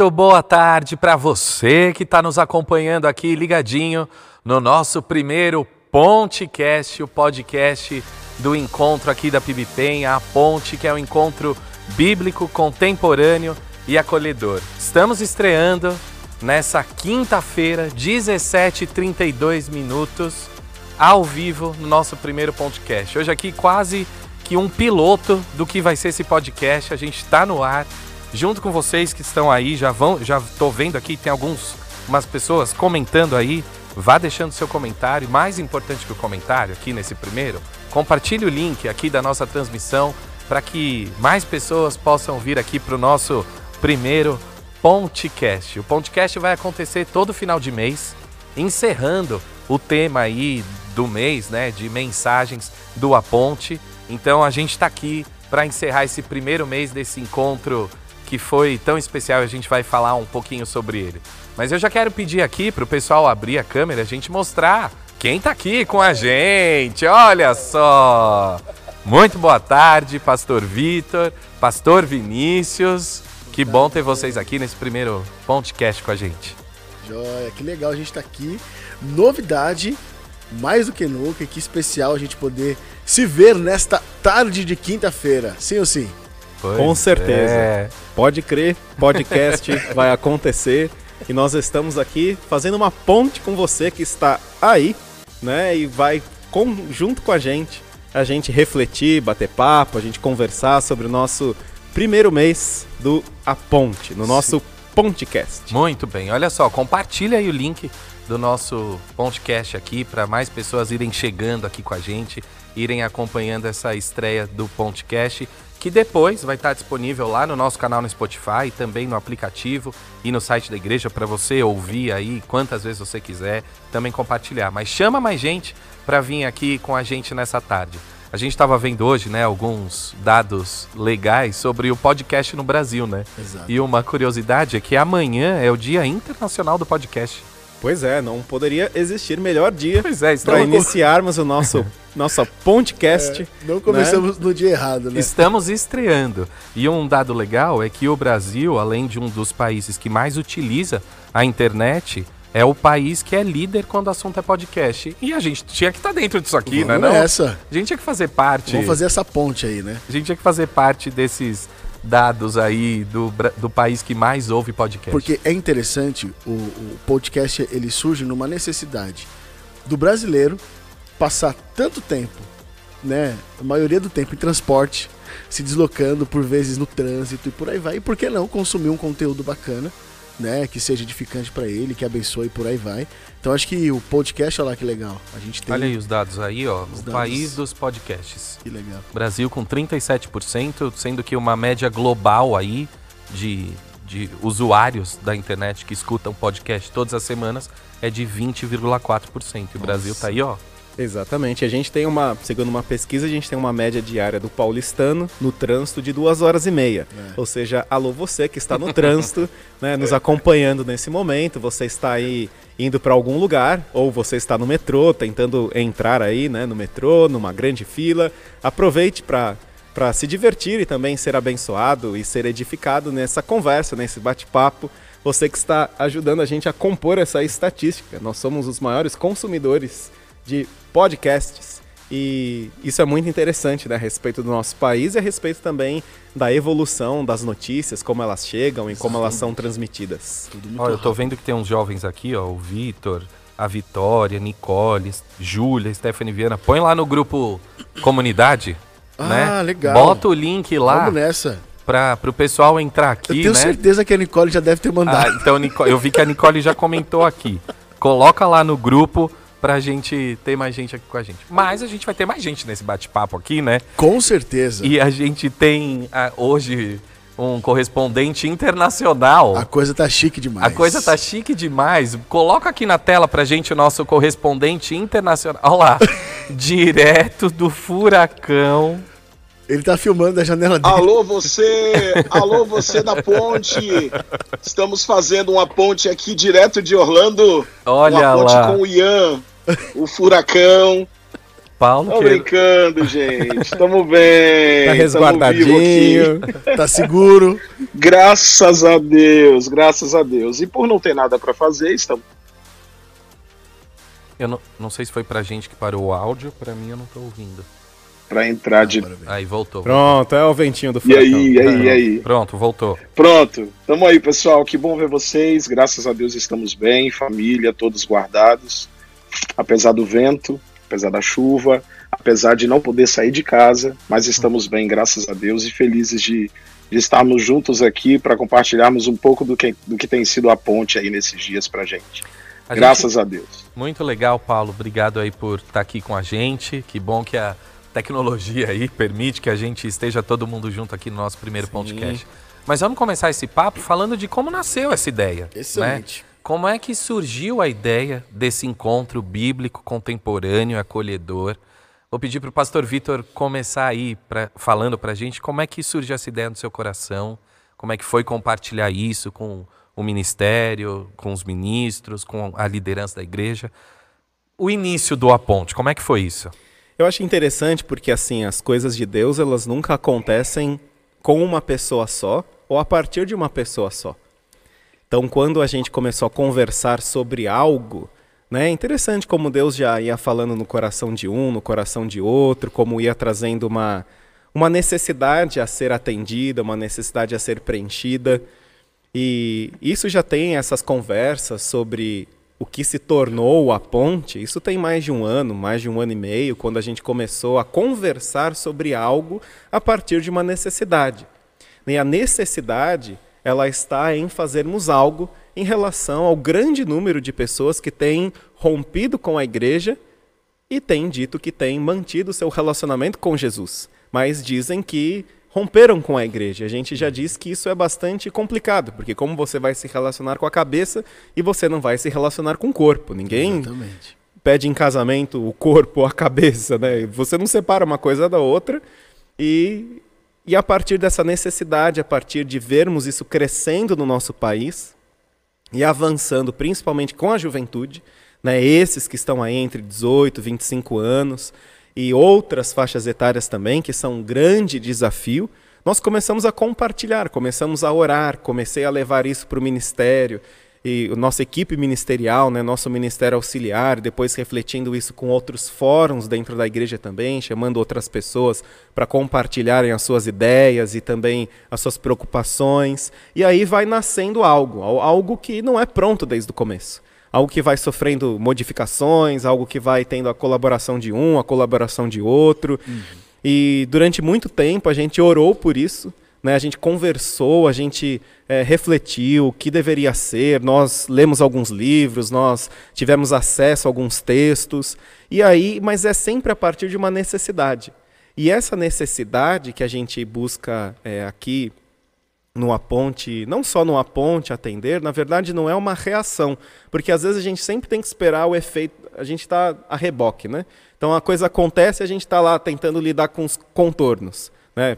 Muito boa tarde para você que está nos acompanhando aqui ligadinho no nosso primeiro Pontecast, o podcast do encontro aqui da PIBPEM, a Ponte, que é um encontro bíblico, contemporâneo e acolhedor. Estamos estreando nessa quinta-feira, 17h32 minutos, ao vivo no nosso primeiro podcast. Hoje aqui quase que um piloto do que vai ser esse podcast. A gente está no ar junto com vocês que estão aí, já vão, já tô vendo aqui, tem alguns umas pessoas comentando aí. Vá deixando seu comentário, mais importante que o comentário aqui nesse primeiro, compartilhe o link aqui da nossa transmissão para que mais pessoas possam vir aqui para o nosso primeiro Pontecast. O Pontecast vai acontecer todo final de mês, encerrando o tema aí do mês, né, de mensagens do A Ponte. Então a gente está aqui para encerrar esse primeiro mês desse encontro que foi tão especial, a gente vai falar um pouquinho sobre ele. Mas eu já quero pedir aqui para o pessoal abrir a câmera, a gente mostrar quem está aqui com a gente. Olha só! Muito boa tarde, Pastor Vitor, Pastor Vinícius. Que bom ter vocês aqui nesse primeiro podcast com a gente. Joia, que legal a gente estar tá aqui. Novidade, mais do que nunca, que especial a gente poder se ver nesta tarde de quinta-feira. Sim ou sim? Pois Com certeza. É. Pode crer, podcast vai acontecer e nós estamos aqui fazendo uma ponte com você que está aí, né? E vai com, junto com a gente, a gente refletir, bater papo, a gente conversar sobre o nosso primeiro mês do A Ponte, no nosso Sim. Pontecast. Muito bem, olha só, compartilha aí o link do nosso Pontecast aqui para mais pessoas irem chegando aqui com a gente, irem acompanhando essa estreia do Pontecast que depois vai estar disponível lá no nosso canal no Spotify, também no aplicativo e no site da igreja para você ouvir aí quantas vezes você quiser, também compartilhar. Mas chama mais gente para vir aqui com a gente nessa tarde. A gente estava vendo hoje, né, alguns dados legais sobre o podcast no Brasil, né? Exato. E uma curiosidade é que amanhã é o Dia Internacional do Podcast. Pois é, não poderia existir melhor dia é, para iniciarmos o nosso nossa podcast. É, não começamos né? no dia errado, né? Estamos estreando. E um dado legal é que o Brasil, além de um dos países que mais utiliza a internet, é o país que é líder quando o assunto é podcast. E a gente tinha que estar tá dentro disso aqui, Vamos né? Não? Essa. A gente tinha que fazer parte. Vamos fazer essa ponte aí, né? A gente tinha que fazer parte desses dados aí do, do país que mais ouve podcast. Porque é interessante, o, o podcast ele surge numa necessidade do brasileiro passar tanto tempo, né, a maioria do tempo em transporte, se deslocando por vezes no trânsito e por aí vai. E por que não consumir um conteúdo bacana, né, que seja edificante para ele, que abençoe por aí vai. Então acho que o podcast, olha lá que legal. A gente tem Olha aí os dados aí, ó, o dados... país dos podcasts. Que legal. Brasil com 37%, sendo que uma média global aí de de usuários da internet que escutam podcast todas as semanas é de 20,4%. E o Brasil tá aí, ó, Exatamente. A gente tem uma, segundo uma pesquisa, a gente tem uma média diária do paulistano no trânsito de duas horas e meia. É. Ou seja, alô você que está no trânsito, né, nos acompanhando nesse momento, você está aí indo para algum lugar, ou você está no metrô, tentando entrar aí, né, no metrô, numa grande fila. Aproveite para para se divertir e também ser abençoado e ser edificado nessa conversa, nesse bate-papo. Você que está ajudando a gente a compor essa estatística. Nós somos os maiores consumidores de podcasts. E isso é muito interessante né, a respeito do nosso país e a respeito também da evolução das notícias, como elas chegam e como elas são transmitidas. Olha, eu tô vendo que tem uns jovens aqui, ó, o Vitor, a Vitória, Nicole, Júlia, Stephanie Viana. Põe lá no grupo comunidade. Ah, né? legal. Bota o link lá. Vamos nessa. Para o pessoal entrar aqui. Eu tenho né? certeza que a Nicole já deve ter mandado. Ah, então, Nicole, eu vi que a Nicole já comentou aqui. Coloca lá no grupo pra gente ter mais gente aqui com a gente. Mas a gente vai ter mais gente nesse bate-papo aqui, né? Com certeza. E a gente tem ah, hoje um correspondente internacional. A coisa tá chique demais. A coisa tá chique demais. Coloca aqui na tela pra gente o nosso correspondente internacional. Olha lá. direto do furacão. Ele tá filmando da janela dele. Alô, você! Alô, você da ponte! Estamos fazendo uma ponte aqui direto de Orlando. Olha uma ponte lá. com o Ian o furacão. Paulo. Tô que- brincando, gente. Tamo bem. Tá resguardadinho. Tá seguro. Graças a Deus, graças a Deus. E por não ter nada pra fazer, estamos. Eu não, não sei se foi pra gente que parou o áudio, pra mim eu não tô ouvindo. Pra entrar de. Vem. Aí, voltou. Pronto, é o ventinho do E furacão. aí, e aí, e aí? Pronto, voltou. Pronto, tamo aí, pessoal. Que bom ver vocês. Graças a Deus estamos bem, família, todos guardados. Apesar do vento, apesar da chuva, apesar de não poder sair de casa, mas estamos bem, graças a Deus, e felizes de, de estarmos juntos aqui para compartilharmos um pouco do que, do que tem sido a ponte aí nesses dias pra gente. A graças a Deus. muito legal, Paulo. Obrigado aí por estar aqui com a gente. Que bom que a tecnologia aí permite que a gente esteja todo mundo junto aqui no nosso primeiro Sim. podcast. Mas vamos começar esse papo falando de como nasceu essa ideia. né? Como é que surgiu a ideia desse encontro bíblico contemporâneo, acolhedor? Vou pedir para o pastor Vitor começar aí pra, falando para a gente como é que surgiu essa ideia no seu coração, como é que foi compartilhar isso com o ministério, com os ministros, com a liderança da igreja. O início do A Ponte, como é que foi isso? Eu acho interessante porque assim, as coisas de Deus, elas nunca acontecem com uma pessoa só ou a partir de uma pessoa só. Então, quando a gente começou a conversar sobre algo, né, é interessante como Deus já ia falando no coração de um, no coração de outro, como ia trazendo uma, uma necessidade a ser atendida, uma necessidade a ser preenchida. E isso já tem essas conversas sobre o que se tornou a ponte. Isso tem mais de um ano, mais de um ano e meio, quando a gente começou a conversar sobre algo a partir de uma necessidade. E a necessidade, ela está em fazermos algo em relação ao grande número de pessoas que têm rompido com a igreja e têm dito que têm mantido seu relacionamento com Jesus, mas dizem que romperam com a igreja. A gente já disse que isso é bastante complicado, porque como você vai se relacionar com a cabeça e você não vai se relacionar com o corpo. Ninguém Exatamente. pede em casamento o corpo ou a cabeça, né? Você não separa uma coisa da outra e e a partir dessa necessidade, a partir de vermos isso crescendo no nosso país e avançando principalmente com a juventude, né? Esses que estão aí entre 18 e 25 anos e outras faixas etárias também, que são um grande desafio, nós começamos a compartilhar, começamos a orar, comecei a levar isso para o ministério e a nossa equipe ministerial, né, nosso ministério auxiliar, depois refletindo isso com outros fóruns dentro da igreja também, chamando outras pessoas para compartilharem as suas ideias e também as suas preocupações. E aí vai nascendo algo, al- algo que não é pronto desde o começo. Algo que vai sofrendo modificações, algo que vai tendo a colaboração de um, a colaboração de outro. E durante muito tempo a gente orou por isso, né? a gente conversou, a gente eh, refletiu o que deveria ser, nós lemos alguns livros, nós tivemos acesso a alguns textos, e aí, mas é sempre a partir de uma necessidade. E essa necessidade que a gente busca eh, aqui no Aponte, não só no Aponte atender, na verdade não é uma reação, porque às vezes a gente sempre tem que esperar o efeito, a gente está a reboque, né? Então a coisa acontece e a gente está lá tentando lidar com os contornos, né?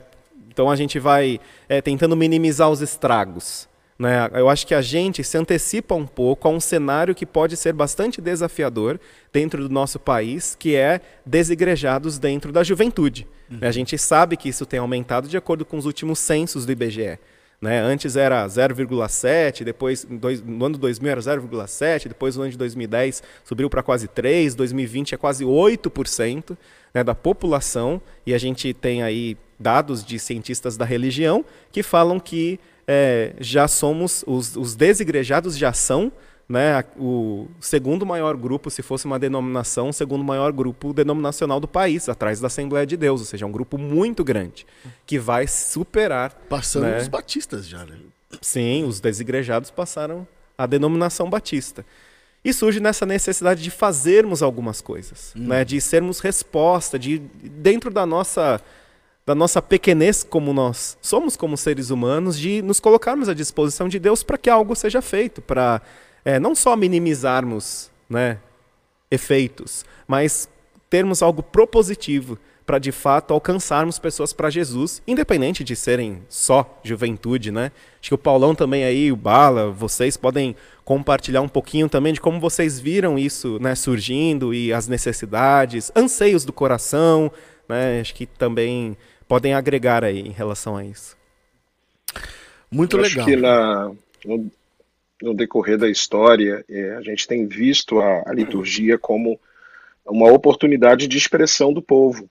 Então a gente vai é, tentando minimizar os estragos. Né? Eu acho que a gente se antecipa um pouco a um cenário que pode ser bastante desafiador dentro do nosso país, que é desigrejados dentro da juventude. A gente sabe que isso tem aumentado de acordo com os últimos censos do IBGE. Né? Antes era 0,7, depois dois- no ano 2000 era 0,7, depois no ano de 2010 subiu para quase 3, 2020 é quase 8% né, da população, e a gente tem aí dados de cientistas da religião que falam que é, já somos, os, os desigrejados já são né, o segundo maior grupo, se fosse uma denominação, o segundo maior grupo denominacional do país, atrás da Assembleia de Deus, ou seja, é um grupo muito grande, que vai superar Passando Né? os batistas já, né? Sim, os desigrejados passaram a denominação batista. E surge nessa necessidade de fazermos algumas coisas, né? de sermos resposta, de dentro da nossa da nossa pequenez como nós somos como seres humanos, de nos colocarmos à disposição de Deus para que algo seja feito, para é, não só minimizarmos né, efeitos, mas termos algo propositivo para de fato alcançarmos pessoas para Jesus, independente de serem só juventude, né? Acho que o Paulão também aí, o Bala, vocês podem compartilhar um pouquinho também de como vocês viram isso, né, surgindo e as necessidades, anseios do coração, né? Acho que também podem agregar aí em relação a isso. Muito Eu legal. Acho que na, no, no decorrer da história, é, a gente tem visto a, a liturgia como uma oportunidade de expressão do povo.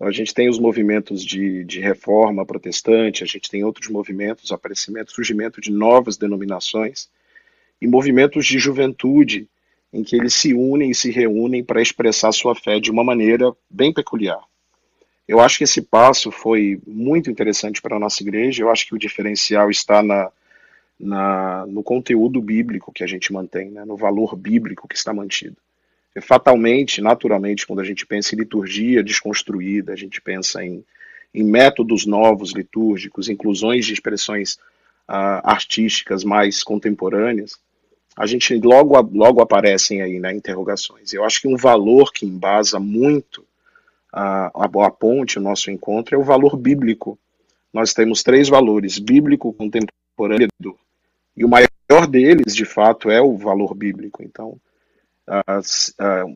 A gente tem os movimentos de, de reforma protestante, a gente tem outros movimentos, aparecimento, surgimento de novas denominações e movimentos de juventude em que eles se unem e se reúnem para expressar sua fé de uma maneira bem peculiar. Eu acho que esse passo foi muito interessante para a nossa igreja. Eu acho que o diferencial está na, na, no conteúdo bíblico que a gente mantém, né? no valor bíblico que está mantido. E fatalmente, naturalmente, quando a gente pensa em liturgia desconstruída, a gente pensa em, em métodos novos litúrgicos, inclusões de expressões uh, artísticas mais contemporâneas, a gente logo, logo aparecem aí né, interrogações. Eu acho que um valor que embasa muito a, a, ponte, o nosso encontro, é o valor bíblico. Nós temos três valores: bíblico, contemporâneo e o maior deles, de fato, é o valor bíblico. Então,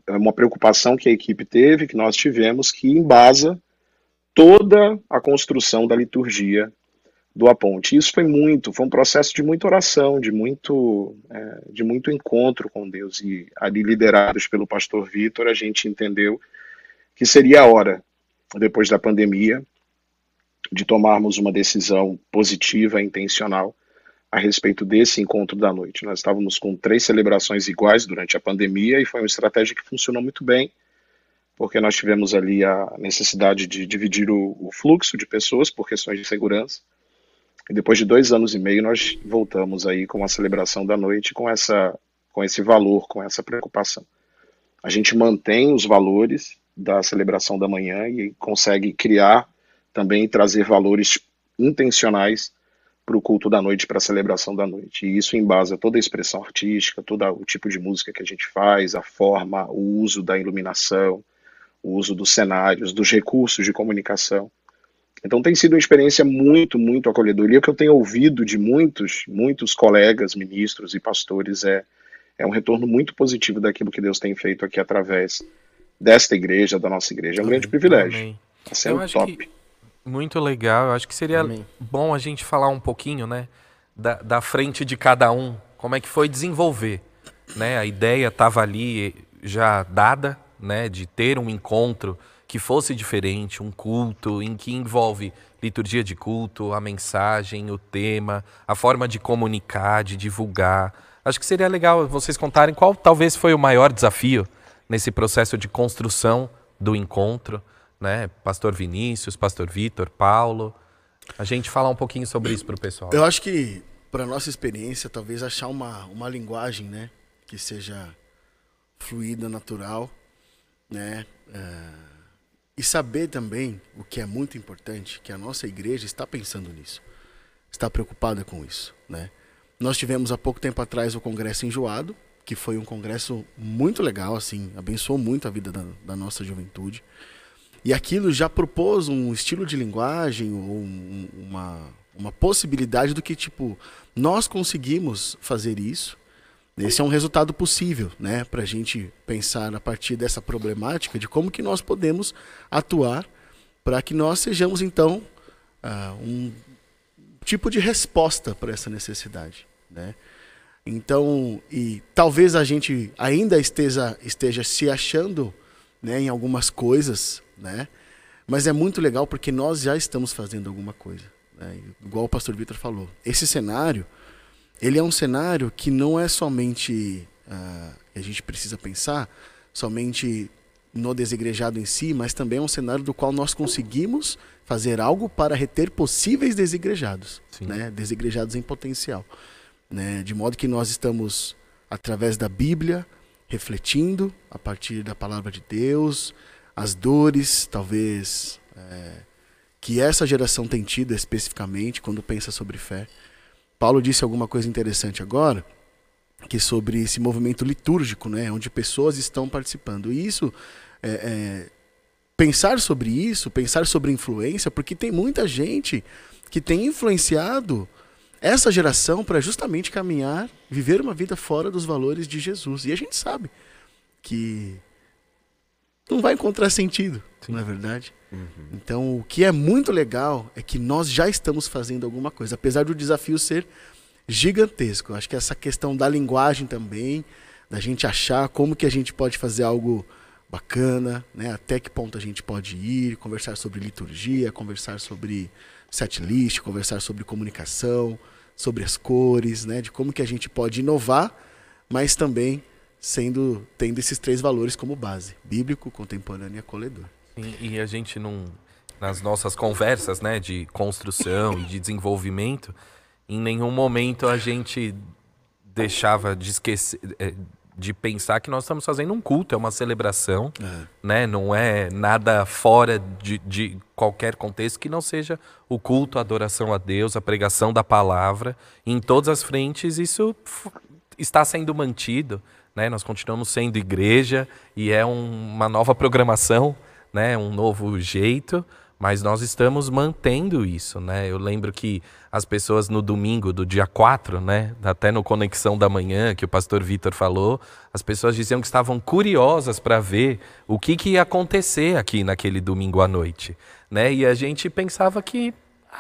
é uma preocupação que a equipe teve, que nós tivemos, que embasa toda a construção da liturgia do Aponte. Isso foi muito, foi um processo de muita oração, de muito, é, de muito encontro com Deus. E ali, liderados pelo pastor Vitor, a gente entendeu que seria a hora, depois da pandemia, de tomarmos uma decisão positiva, intencional, a respeito desse encontro da noite. Nós estávamos com três celebrações iguais durante a pandemia e foi uma estratégia que funcionou muito bem, porque nós tivemos ali a necessidade de dividir o, o fluxo de pessoas por questões de segurança. E depois de dois anos e meio, nós voltamos aí com a celebração da noite, com, essa, com esse valor, com essa preocupação. A gente mantém os valores da celebração da manhã e consegue criar também trazer valores intencionais para o culto da noite, para a celebração da noite. E isso embasa toda a expressão artística, todo o tipo de música que a gente faz, a forma, o uso da iluminação, o uso dos cenários, dos recursos de comunicação. Então tem sido uma experiência muito, muito acolhedora. E o que eu tenho ouvido de muitos, muitos colegas, ministros e pastores é, é um retorno muito positivo daquilo que Deus tem feito aqui através desta igreja, da nossa igreja. É um Amém. grande privilégio. Está sendo top. Que muito legal. Eu acho que seria Amém. bom a gente falar um pouquinho, né, da, da frente de cada um, como é que foi desenvolver, né? A ideia estava ali já dada, né, de ter um encontro que fosse diferente, um culto em que envolve liturgia de culto, a mensagem, o tema, a forma de comunicar, de divulgar. Acho que seria legal vocês contarem qual talvez foi o maior desafio nesse processo de construção do encontro né? Pastor Vinícius, Pastor Vitor, Paulo. A gente falar um pouquinho sobre isso para o pessoal. Eu acho que, para nossa experiência, talvez achar uma, uma linguagem, né? Que seja fluida, natural, né? Uh, e saber também, o que é muito importante, que a nossa igreja está pensando nisso. Está preocupada com isso, né? Nós tivemos há pouco tempo atrás o Congresso Enjoado, que foi um congresso muito legal, assim, abençoou muito a vida da, da nossa juventude. E aquilo já propôs um estilo de linguagem ou um, uma, uma possibilidade do que, tipo, nós conseguimos fazer isso. Esse é um resultado possível, né, para a gente pensar a partir dessa problemática de como que nós podemos atuar para que nós sejamos então uh, um tipo de resposta para essa necessidade, né? Então, e talvez a gente ainda esteja esteja se achando, né, em algumas coisas né? Mas é muito legal porque nós já estamos fazendo alguma coisa, né? igual o pastor Vitor falou. Esse cenário, ele é um cenário que não é somente uh, a gente precisa pensar somente no desegrejado em si, mas também é um cenário do qual nós conseguimos fazer algo para reter possíveis desigrejados, né? desigrejados em potencial. Né? De modo que nós estamos, através da Bíblia, refletindo a partir da palavra de Deus, as dores, talvez, é, que essa geração tem tido especificamente quando pensa sobre fé. Paulo disse alguma coisa interessante agora, que sobre esse movimento litúrgico, né, onde pessoas estão participando. E isso é, é, pensar sobre isso, pensar sobre influência, porque tem muita gente que tem influenciado essa geração para justamente caminhar, viver uma vida fora dos valores de Jesus. E a gente sabe que não vai encontrar sentido, Sim. não é verdade? Uhum. Então, o que é muito legal é que nós já estamos fazendo alguma coisa, apesar do desafio ser gigantesco. Acho que essa questão da linguagem também, da gente achar como que a gente pode fazer algo bacana, né? Até que ponto a gente pode ir, conversar sobre liturgia, conversar sobre setlist, conversar sobre comunicação, sobre as cores, né? De como que a gente pode inovar, mas também sendo tendo esses três valores como base: bíblico, contemporâneo e acolhedor. E, e a gente não nas nossas conversas, né, de construção e de desenvolvimento, em nenhum momento a gente deixava de esquecer, é, de pensar que nós estamos fazendo um culto, é uma celebração, é. né? Não é nada fora de, de, qualquer contexto que não seja o culto, a adoração a Deus, a pregação da palavra. em todas as frentes isso está sendo mantido, né? Nós continuamos sendo igreja e é um, uma nova programação, né? Um novo jeito, mas nós estamos mantendo isso, né? Eu lembro que as pessoas no domingo do dia 4, né, até no Conexão da Manhã, que o pastor Vitor falou, as pessoas diziam que estavam curiosas para ver o que, que ia acontecer aqui naquele domingo à noite. Né? E a gente pensava que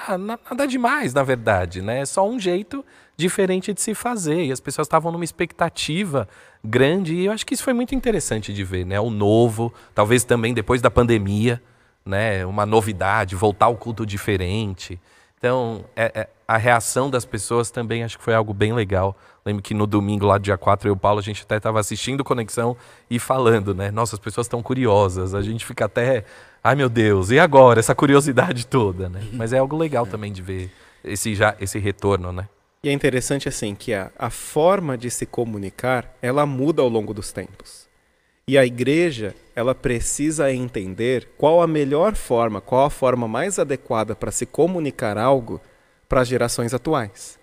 ah, nada demais, na verdade, né? É só um jeito diferente de se fazer. E as pessoas estavam numa expectativa grande, e eu acho que isso foi muito interessante de ver, né? O novo, talvez também depois da pandemia, né? Uma novidade, voltar ao culto diferente. Então, é, é, a reação das pessoas também acho que foi algo bem legal. Lembro que no domingo, lá dia 4, eu e o Paulo, a gente até estava assistindo Conexão e falando, né? Nossa, as pessoas estão curiosas. A gente fica até, ai meu Deus, e agora? Essa curiosidade toda, né? Mas é algo legal também de ver esse, já, esse retorno, né? E é interessante assim que a, a forma de se comunicar, ela muda ao longo dos tempos. E a igreja, ela precisa entender qual a melhor forma, qual a forma mais adequada para se comunicar algo para as gerações atuais.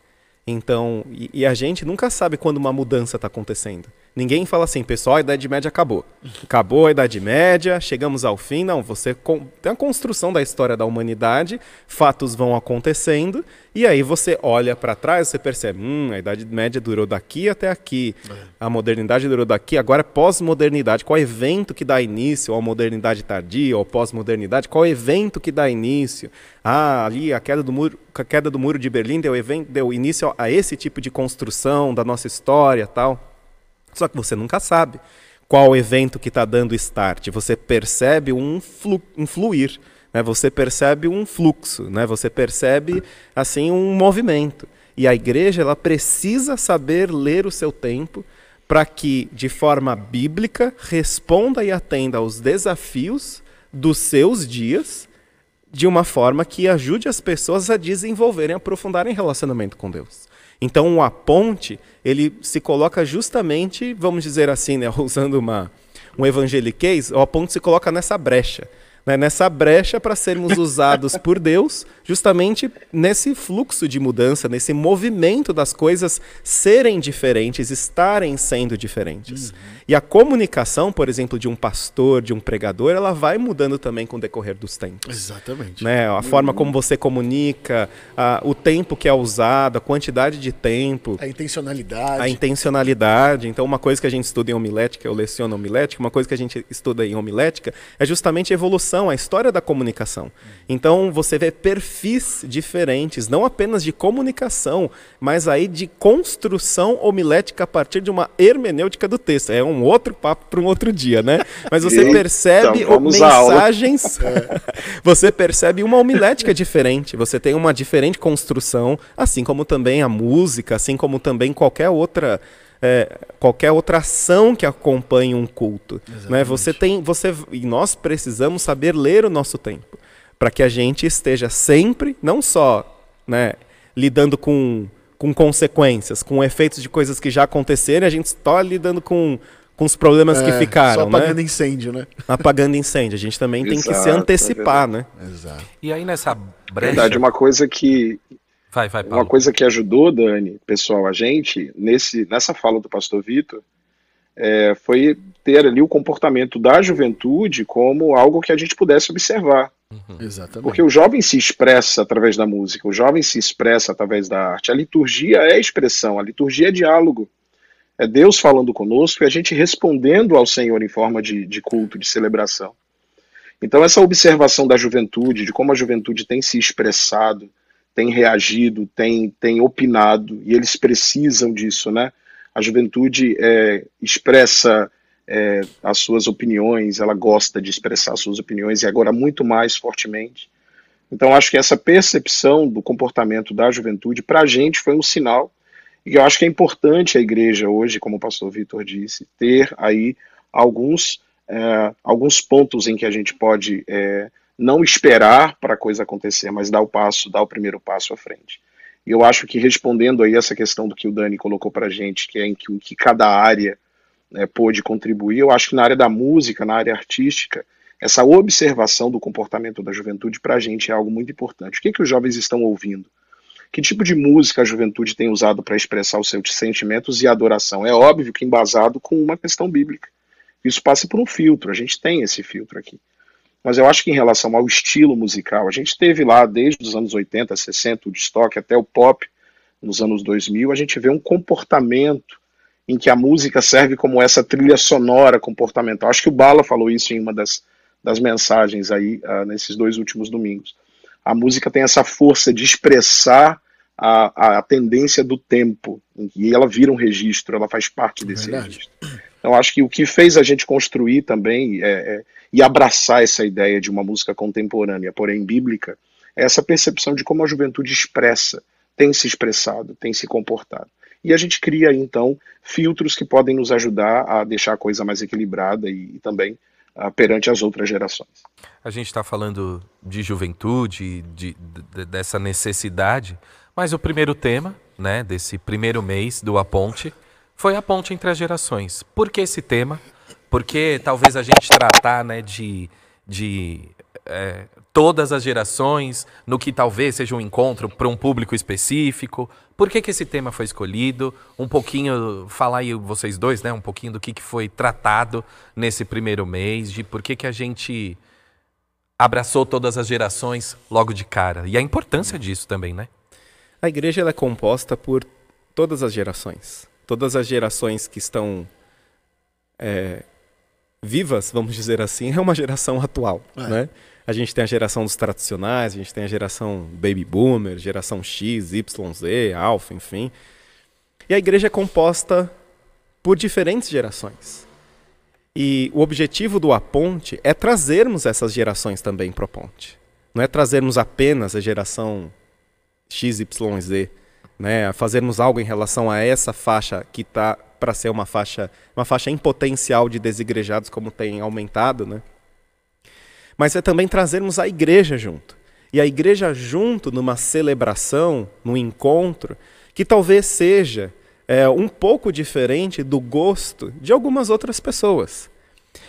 Então, e, e, a gente nunca sabe quando uma mudança está acontecendo. Ninguém fala assim, pessoal, a Idade Média acabou. Acabou a Idade Média, chegamos ao fim. Não, você tem a construção da história da humanidade, fatos vão acontecendo, e aí você olha para trás, você percebe, hum, a Idade Média durou daqui até aqui, é. a modernidade durou daqui, agora é pós-modernidade. Qual evento que dá início à modernidade tardia ou pós-modernidade? Qual evento que dá início? Ah, ali a queda do muro, a queda do muro de Berlim deu, evento, deu início a esse tipo de construção da nossa história, tal. Só que você nunca sabe qual evento que está dando start. Você percebe um, flu, um fluir, né? você percebe um fluxo, né? você percebe assim um movimento. E a igreja ela precisa saber ler o seu tempo para que, de forma bíblica, responda e atenda aos desafios dos seus dias de uma forma que ajude as pessoas a desenvolverem, aprofundarem relacionamento com Deus. Então, a ponte, ele se coloca justamente, vamos dizer assim, né, usando uma, um evangeliquez, a ponte se coloca nessa brecha né, nessa brecha para sermos usados por Deus, justamente nesse fluxo de mudança, nesse movimento das coisas serem diferentes, estarem sendo diferentes. Uhum. E a comunicação, por exemplo, de um pastor, de um pregador, ela vai mudando também com o decorrer dos tempos. Exatamente. Né? A uhum. forma como você comunica, a, o tempo que é usado, a quantidade de tempo. A intencionalidade. A intencionalidade. Então, uma coisa que a gente estuda em homilética, eu leciono homilética, uma coisa que a gente estuda em homilética é justamente a evolução a história da comunicação. Então você vê perfis diferentes, não apenas de comunicação, mas aí de construção homilética a partir de uma hermenêutica do texto. É um outro papo para um outro dia, né? Mas você Eita, percebe então, mensagens, você percebe uma homilética diferente, você tem uma diferente construção, assim como também a música, assim como também qualquer outra é, qualquer outra ação que acompanhe um culto. Né? Você tem, você e nós precisamos saber ler o nosso tempo para que a gente esteja sempre, não só né, lidando com, com consequências, com efeitos de coisas que já aconteceram, a gente está lidando com com os problemas é, que ficaram, só né? apagando né? incêndio, né? Apagando incêndio. A gente também Exato, tem que se antecipar, é né? Exato. E aí nessa brecha... Verdade, uma coisa que Vai, vai, Paulo. Uma coisa que ajudou, Dani, pessoal, a gente, nesse, nessa fala do pastor Vitor, é, foi ter ali o comportamento da juventude como algo que a gente pudesse observar. Uhum. Exatamente. Porque o jovem se expressa através da música, o jovem se expressa através da arte. A liturgia é expressão, a liturgia é diálogo. É Deus falando conosco e a gente respondendo ao Senhor em forma de, de culto, de celebração. Então, essa observação da juventude, de como a juventude tem se expressado, tem reagido, tem, tem opinado, e eles precisam disso, né? A juventude é, expressa é, as suas opiniões, ela gosta de expressar as suas opiniões, e agora muito mais fortemente. Então, acho que essa percepção do comportamento da juventude, para a gente, foi um sinal, e eu acho que é importante a igreja hoje, como o pastor Vitor disse, ter aí alguns, é, alguns pontos em que a gente pode é, não esperar para a coisa acontecer, mas dar o passo, dar o primeiro passo à frente. E eu acho que respondendo aí essa questão do que o Dani colocou para a gente, que é em que, que cada área né, pôde contribuir, eu acho que na área da música, na área artística, essa observação do comportamento da juventude para a gente é algo muito importante. O que, que os jovens estão ouvindo? Que tipo de música a juventude tem usado para expressar os seus sentimentos e adoração? É óbvio que embasado com uma questão bíblica. Isso passa por um filtro, a gente tem esse filtro aqui. Mas eu acho que em relação ao estilo musical, a gente teve lá desde os anos 80, 60, o estoque até o pop nos anos 2000, a gente vê um comportamento em que a música serve como essa trilha sonora comportamental. Acho que o Bala falou isso em uma das, das mensagens aí uh, nesses dois últimos domingos. A música tem essa força de expressar a, a tendência do tempo, e ela vira um registro, ela faz parte desse Verdade. registro. Então, acho que o que fez a gente construir também é, é, e abraçar essa ideia de uma música contemporânea, porém bíblica, é essa percepção de como a juventude expressa, tem se expressado, tem se comportado. E a gente cria, então, filtros que podem nos ajudar a deixar a coisa mais equilibrada e, e também perante as outras gerações. A gente está falando de juventude, de, de, dessa necessidade, mas o primeiro tema, né, desse primeiro mês do A Ponte, foi a ponte entre as gerações. Por que esse tema? Porque talvez a gente tratar né, de, de é, todas as gerações, no que talvez seja um encontro para um público específico. Por que, que esse tema foi escolhido? Um pouquinho, falar aí vocês dois, né? Um pouquinho do que, que foi tratado nesse primeiro mês, de por que, que a gente abraçou todas as gerações logo de cara. E a importância disso também, né? A igreja é composta por todas as gerações. Todas as gerações que estão é, vivas, vamos dizer assim, é uma geração atual. É. Né? A gente tem a geração dos tradicionais, a gente tem a geração baby boomer, geração X, Y, Z, alfa, enfim. E a igreja é composta por diferentes gerações. E o objetivo do A Ponte é trazermos essas gerações também para a ponte. Não é trazermos apenas a geração X, Y, Z, né? fazermos algo em relação a essa faixa que está para ser uma faixa, uma faixa em potencial de desigrejados, como tem aumentado, né? Mas é também trazermos a igreja junto. E a igreja junto numa celebração, num encontro, que talvez seja é, um pouco diferente do gosto de algumas outras pessoas.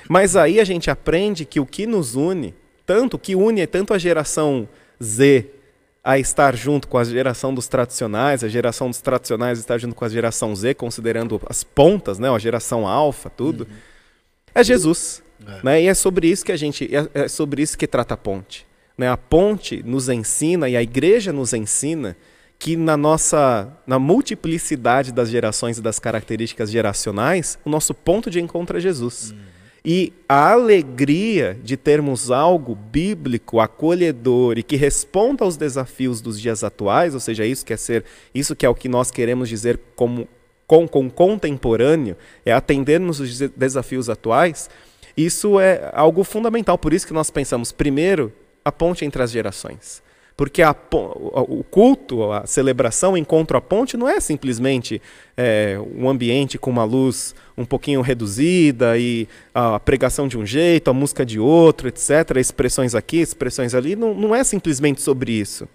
Mas aí a gente aprende que o que nos une, tanto que une tanto a geração Z a estar junto com a geração dos tradicionais, a geração dos tradicionais estar junto com a geração Z, considerando as pontas, né, a geração alfa, tudo, uhum. É Jesus. É. Né? E é sobre isso que a gente, é, é sobre isso que trata a ponte. Né? A ponte nos ensina e a igreja nos ensina que na nossa na multiplicidade das gerações e das características geracionais, o nosso ponto de encontro é Jesus. Uhum. E a alegria de termos algo bíblico, acolhedor e que responda aos desafios dos dias atuais, ou seja, isso quer ser, isso que é o que nós queremos dizer como com, com contemporâneo, é atendermos os desafios atuais, isso é algo fundamental. Por isso que nós pensamos, primeiro, a ponte entre as gerações. Porque a, o culto, a celebração, o encontro à ponte não é simplesmente é, um ambiente com uma luz um pouquinho reduzida e a pregação de um jeito, a música de outro, etc. Expressões aqui, expressões ali. Não, não é simplesmente sobre isso.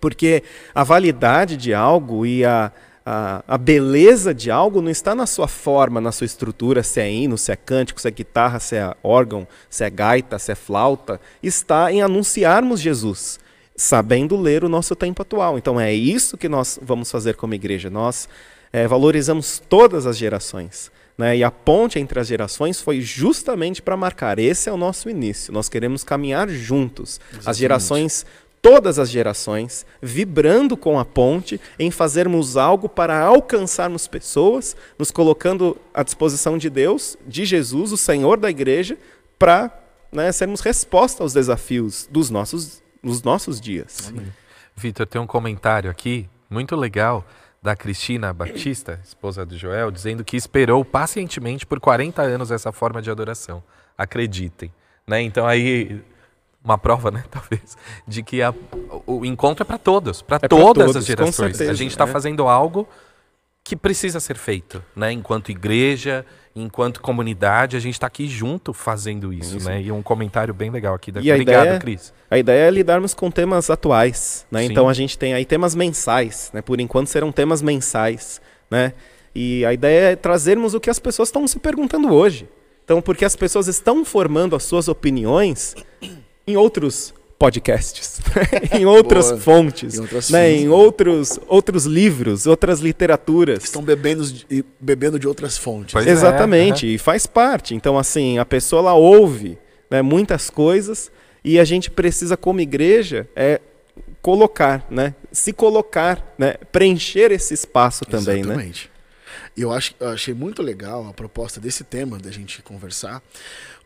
Porque a validade de algo e a, a, a, beleza de algo não está na sua forma, na sua estrutura, se é hino, se é cântico, se é guitarra, se é órgão, se é gaita, se é flauta. Está em anunciarmos Jesus sabendo ler o nosso tempo atual. Então é isso que nós vamos fazer como igreja. Nós é, valorizamos todas as gerações. Né? E a ponte entre as gerações foi justamente para marcar. Esse é o nosso início. Nós queremos caminhar juntos. Exatamente. As gerações, todas as gerações, vibrando com a ponte em fazermos algo para alcançarmos pessoas, nos colocando à disposição de Deus, de Jesus, o Senhor da igreja, para né, sermos resposta aos desafios dos nossos, dos nossos dias. Vitor, tem um comentário aqui muito legal da Cristina Batista, esposa do Joel, dizendo que esperou pacientemente por 40 anos essa forma de adoração. Acreditem. Né? Então aí uma prova, né, talvez, de que a, o encontro é para todos, para é todas todos, as gerações. Certeza, a gente está é. fazendo algo que precisa ser feito, né? Enquanto igreja, enquanto comunidade, a gente está aqui junto fazendo isso, isso, né? E um comentário bem legal aqui. Da... E Obrigado, ideia, Cris. A ideia é lidarmos com temas atuais, né? Sim. Então a gente tem aí temas mensais, né? Por enquanto serão temas mensais, né? E a ideia é trazermos o que as pessoas estão se perguntando hoje. Então, porque as pessoas estão formando as suas opiniões em outros podcasts, em outras Boa. fontes, em, outras né? fontes, em outros, outros livros, outras literaturas. Estão bebendo, bebendo de outras fontes. Pois Exatamente, é. e faz parte. Então, assim, a pessoa ela ouve né, muitas coisas e a gente precisa, como igreja, é colocar, né, se colocar, né, preencher esse espaço também. Né? Exatamente. Né? Eu, acho, eu achei muito legal a proposta desse tema, da gente conversar,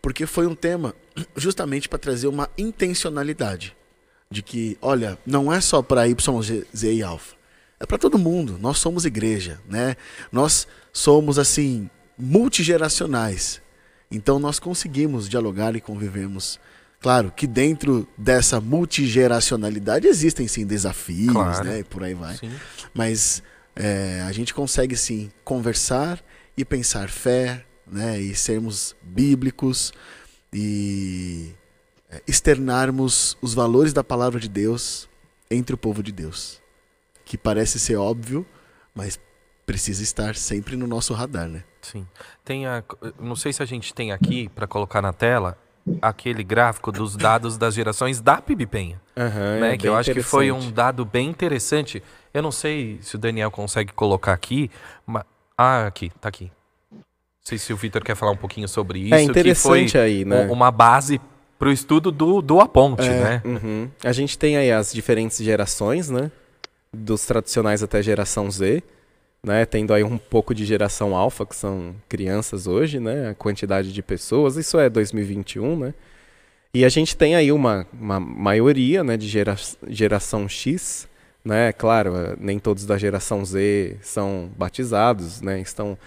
porque foi um tema justamente para trazer uma intencionalidade de que, olha, não é só para Y, Z e Alfa, é para todo mundo. Nós somos igreja, né? Nós somos assim multigeracionais. Então nós conseguimos dialogar e convivemos. Claro que dentro dessa multigeracionalidade existem sim desafios, claro. né? E por aí vai. Sim. Mas é, a gente consegue sim conversar e pensar fé, né, e sermos bíblicos e é, externarmos os valores da palavra de Deus entre o povo de Deus, que parece ser óbvio, mas precisa estar sempre no nosso radar, né? Sim. Tem a, não sei se a gente tem aqui para colocar na tela aquele gráfico dos dados das gerações da PibPenha, uhum, né? É que eu acho que foi um dado bem interessante. Eu não sei se o Daniel consegue colocar aqui, mas ah, aqui, tá aqui sei se o Vitor quer falar um pouquinho sobre é isso. É interessante aí, né? Uma base para o estudo do, do Aponte, é, né? Uhum. A gente tem aí as diferentes gerações, né? Dos tradicionais até geração Z, né? Tendo aí um pouco de geração alfa, que são crianças hoje, né? A quantidade de pessoas, isso é 2021, né? E a gente tem aí uma, uma maioria, né? De gera, geração X, né? Claro, nem todos da geração Z são batizados, né? Estão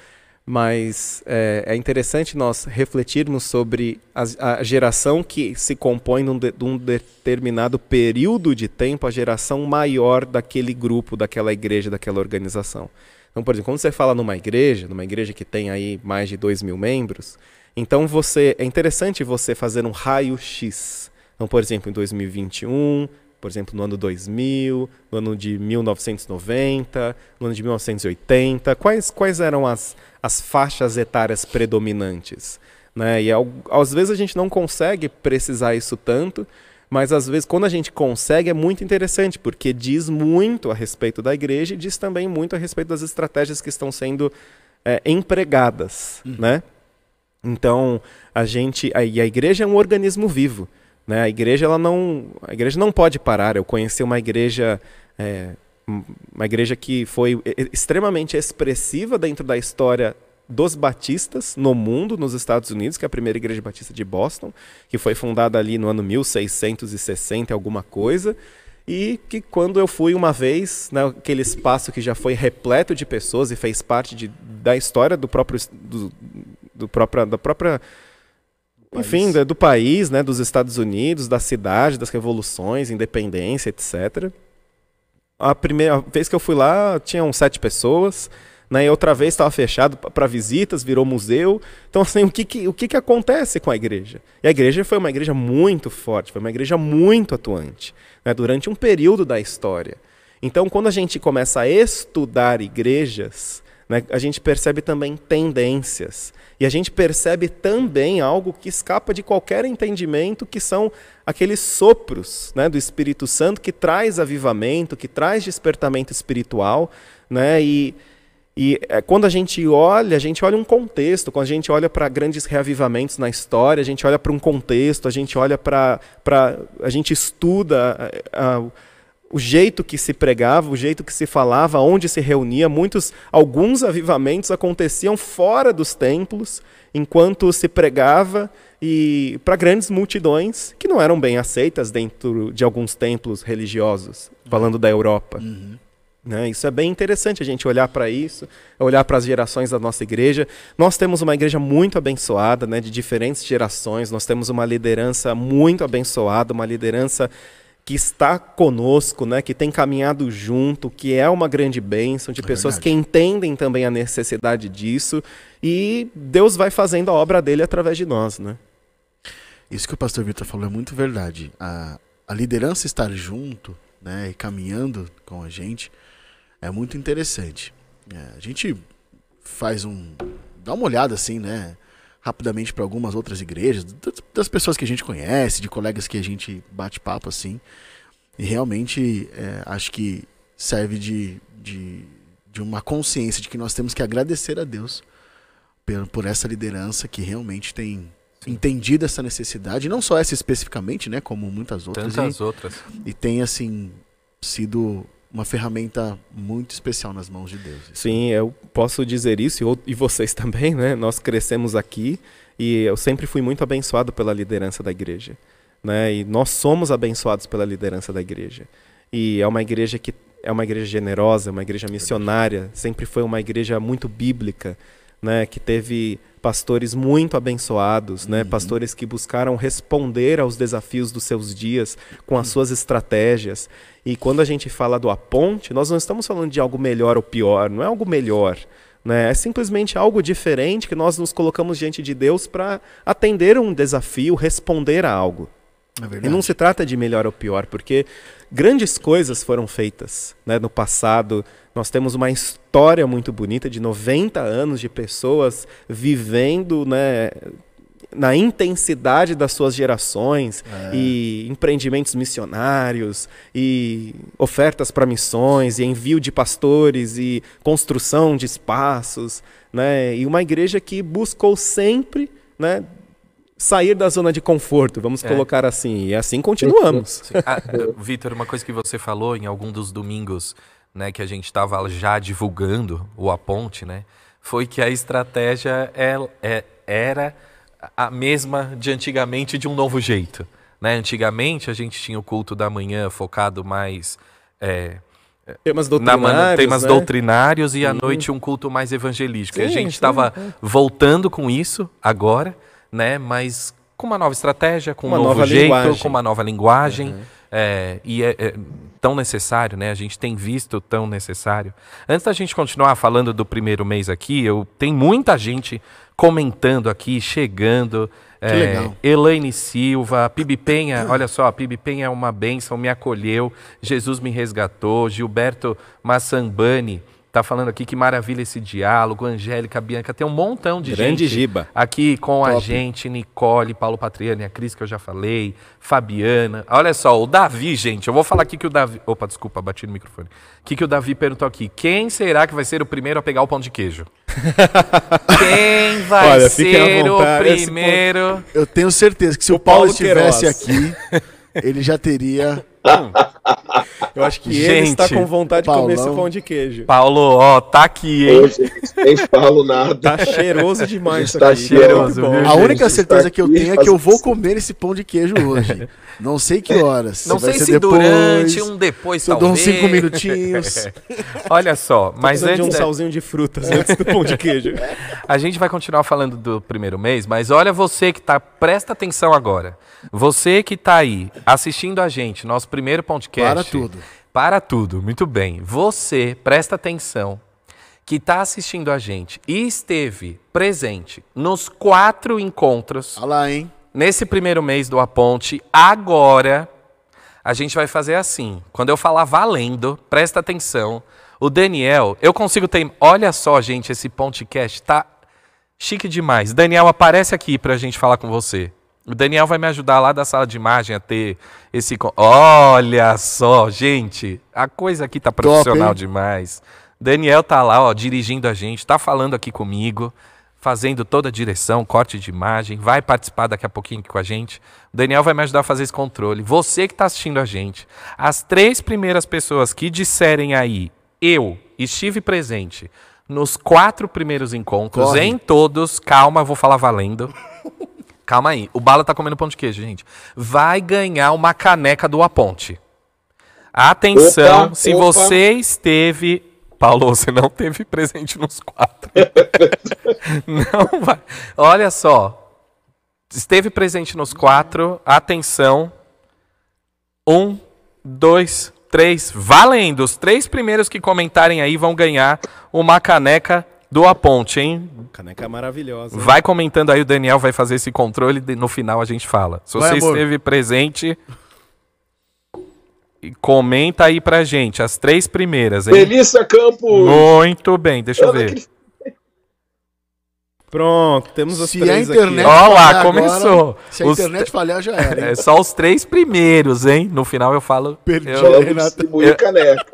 mas é, é, interessante nós refletirmos sobre a, a, geração que se compõe de, de um determinado período de tempo, a geração maior daquele grupo, daquela igreja, daquela organização. Então, por exemplo, quando você fala numa igreja, numa igreja que tem aí mais de 2 mil membros, então você é interessante você fazer um raio-x. Então, por exemplo, em 2021, por exemplo, no ano 2000, no ano de 1990, no ano de 1980? Quais, quais eram as, as faixas etárias predominantes? Né? E ao, às vezes a gente não consegue precisar isso tanto, mas às vezes quando a gente consegue é muito interessante, porque diz muito a respeito da igreja e diz também muito a respeito das estratégias que estão sendo é, empregadas. Uhum. Né? Então, a gente. A, e a igreja é um organismo vivo. Né? A igreja ela não, a igreja não pode parar. Eu conheci uma igreja, é, uma igreja que foi extremamente expressiva dentro da história dos batistas no mundo, nos Estados Unidos, que é a primeira igreja batista de Boston, que foi fundada ali no ano 1660 alguma coisa, e que quando eu fui uma vez naquele né, espaço que já foi repleto de pessoas e fez parte de, da história do próprio do, do própria, da própria enfim, do, do país, né, dos Estados Unidos, da cidade, das revoluções, independência, etc. A primeira vez que eu fui lá, tinham sete pessoas. Né, e outra vez estava fechado para visitas, virou museu. Então, assim, o que, que, o que, que acontece com a igreja? E a igreja foi uma igreja muito forte, foi uma igreja muito atuante, né, durante um período da história. Então, quando a gente começa a estudar igrejas, né, a gente percebe também tendências. E a gente percebe também algo que escapa de qualquer entendimento, que são aqueles sopros né, do Espírito Santo que traz avivamento, que traz despertamento espiritual. Né, e, E é, quando a gente olha, a gente olha um contexto, quando a gente olha para grandes reavivamentos na história, a gente olha para um contexto, a gente olha para. a gente estuda o jeito que se pregava, o jeito que se falava, onde se reunia. Muitos, alguns avivamentos aconteciam fora dos templos, enquanto se pregava e para grandes multidões que não eram bem aceitas dentro de alguns templos religiosos, falando da Europa. Uhum. Né? Isso é bem interessante a gente olhar para isso, olhar para as gerações da nossa igreja. Nós temos uma igreja muito abençoada, né, de diferentes gerações. Nós temos uma liderança muito abençoada, uma liderança que está conosco, né, que tem caminhado junto, que é uma grande bênção, de é pessoas verdade. que entendem também a necessidade disso. E Deus vai fazendo a obra dele através de nós. Né? Isso que o pastor Vitor falou é muito verdade. A, a liderança estar junto né, e caminhando com a gente é muito interessante. É, a gente faz um. dá uma olhada assim, né? Rapidamente para algumas outras igrejas, das pessoas que a gente conhece, de colegas que a gente bate papo assim. E realmente é, acho que serve de, de, de uma consciência de que nós temos que agradecer a Deus por, por essa liderança que realmente tem entendido essa necessidade, não só essa especificamente, né, como muitas outras. Tantas e, outras. E tem assim sido uma ferramenta muito especial nas mãos de Deus. Sim, eu posso dizer isso e vocês também, né? Nós crescemos aqui e eu sempre fui muito abençoado pela liderança da igreja, né? E nós somos abençoados pela liderança da igreja. E é uma igreja que é uma igreja generosa, uma igreja missionária, sempre foi uma igreja muito bíblica, né? Que teve pastores muito abençoados, né? Uhum. Pastores que buscaram responder aos desafios dos seus dias com as suas estratégias. E quando a gente fala do aponte, nós não estamos falando de algo melhor ou pior, não é algo melhor. Né? É simplesmente algo diferente que nós nos colocamos diante de Deus para atender um desafio, responder a algo. É e não se trata de melhor ou pior, porque grandes coisas foram feitas né, no passado. Nós temos uma história muito bonita de 90 anos de pessoas vivendo né, na intensidade das suas gerações é. e empreendimentos missionários e ofertas para missões e envio de pastores e construção de espaços, né? E uma igreja que buscou sempre, né, sair da zona de conforto, vamos é. colocar assim. E assim continuamos. Ah, Vitor, uma coisa que você falou em algum dos domingos, né, que a gente estava já divulgando o Aponte, né, foi que a estratégia é, é, era a mesma de antigamente de um novo jeito. Né? Antigamente a gente tinha o culto da manhã focado mais é, temas doutrinários, na, temas né? doutrinários e à noite um culto mais evangelístico. Sim, a gente estava voltando com isso agora, né? Mas com uma nova estratégia, com uma um novo jeito, linguagem. com uma nova linguagem. Uhum. É, e é, é, tão necessário, né? A gente tem visto tão necessário. Antes da gente continuar falando do primeiro mês aqui, eu tem muita gente comentando aqui, chegando. Que é, legal. Elaine Silva, Pibi Penha, olha só, a Pibi Penha é uma bênção, me acolheu, Jesus me resgatou, Gilberto Massambani, Tá falando aqui que maravilha esse diálogo. Angélica, Bianca, tem um montão de Grande gente giba. aqui com Top. a gente. Nicole, Paulo Patriani, a Cris, que eu já falei, Fabiana. Olha só, o Davi, gente, eu vou falar aqui que o Davi. Opa, desculpa, bati no microfone. O que, que o Davi perguntou aqui? Quem será que vai ser o primeiro a pegar o pão de queijo? Quem vai Olha, ser o primeiro? Eu tenho certeza que se o, o Paulo, Paulo estivesse aqui, ele já teria eu acho que Gente, ele está com vontade Paulão. de comer esse pão de queijo. Paulo, ó, tá aqui, hein? Hoje, nem falo nada. Tá cheiroso demais. Está aqui. cheiroso. Viu, a única certeza que eu tenho é que eu vou comer esse pão de queijo hoje. Não sei que horas. Não sei se depois, durante, um depois, se talvez. Eu dou uns cinco minutinhos. Olha só, mas antes... de um salzinho de frutas antes do pão de queijo. A gente vai continuar falando do primeiro mês, mas olha você que tá, presta atenção agora. Você que tá aí assistindo a gente, nosso primeiro podcast. Para tudo. Para tudo, muito bem. Você, presta atenção, que está assistindo a gente e esteve presente nos quatro encontros. Olha lá, hein? Nesse primeiro mês do Aponte, agora a gente vai fazer assim. Quando eu falar valendo, presta atenção. O Daniel, eu consigo ter. Olha só, gente, esse podcast tá chique demais. Daniel, aparece aqui para a gente falar com você. O Daniel vai me ajudar lá da sala de imagem a ter esse. Olha só, gente, a coisa aqui tá profissional Top, demais. Daniel tá lá, ó, dirigindo a gente, tá falando aqui comigo, fazendo toda a direção, corte de imagem, vai participar daqui a pouquinho aqui com a gente. O Daniel vai me ajudar a fazer esse controle. Você que está assistindo a gente, as três primeiras pessoas que disserem aí, eu estive presente nos quatro primeiros encontros, Corre. em todos, calma, vou falar valendo. Calma aí, o Bala tá comendo pão de queijo, gente. Vai ganhar uma caneca do Aponte. Atenção, Opa, se opa. você esteve. Paulo, você não teve presente nos quatro. não vai. Olha só. Esteve presente nos quatro. Atenção. Um, dois, três. Valendo! Os três primeiros que comentarem aí vão ganhar uma caneca do Aponte, hein? Caneca maravilhosa. Vai comentando aí, o Daniel vai fazer esse controle e no final a gente fala. Se Vai, você amor. esteve presente, comenta aí pra gente, as três primeiras, hein? Melissa Campos! Muito bem, deixa eu ver. Cris- Pronto, temos as Se a três internet aqui. Ó lá, começou. agora, se a Os internet falhar, já era. hein? É só os três primeiros, hein? No final eu falo. Perdi. Eu, distribuir caneca.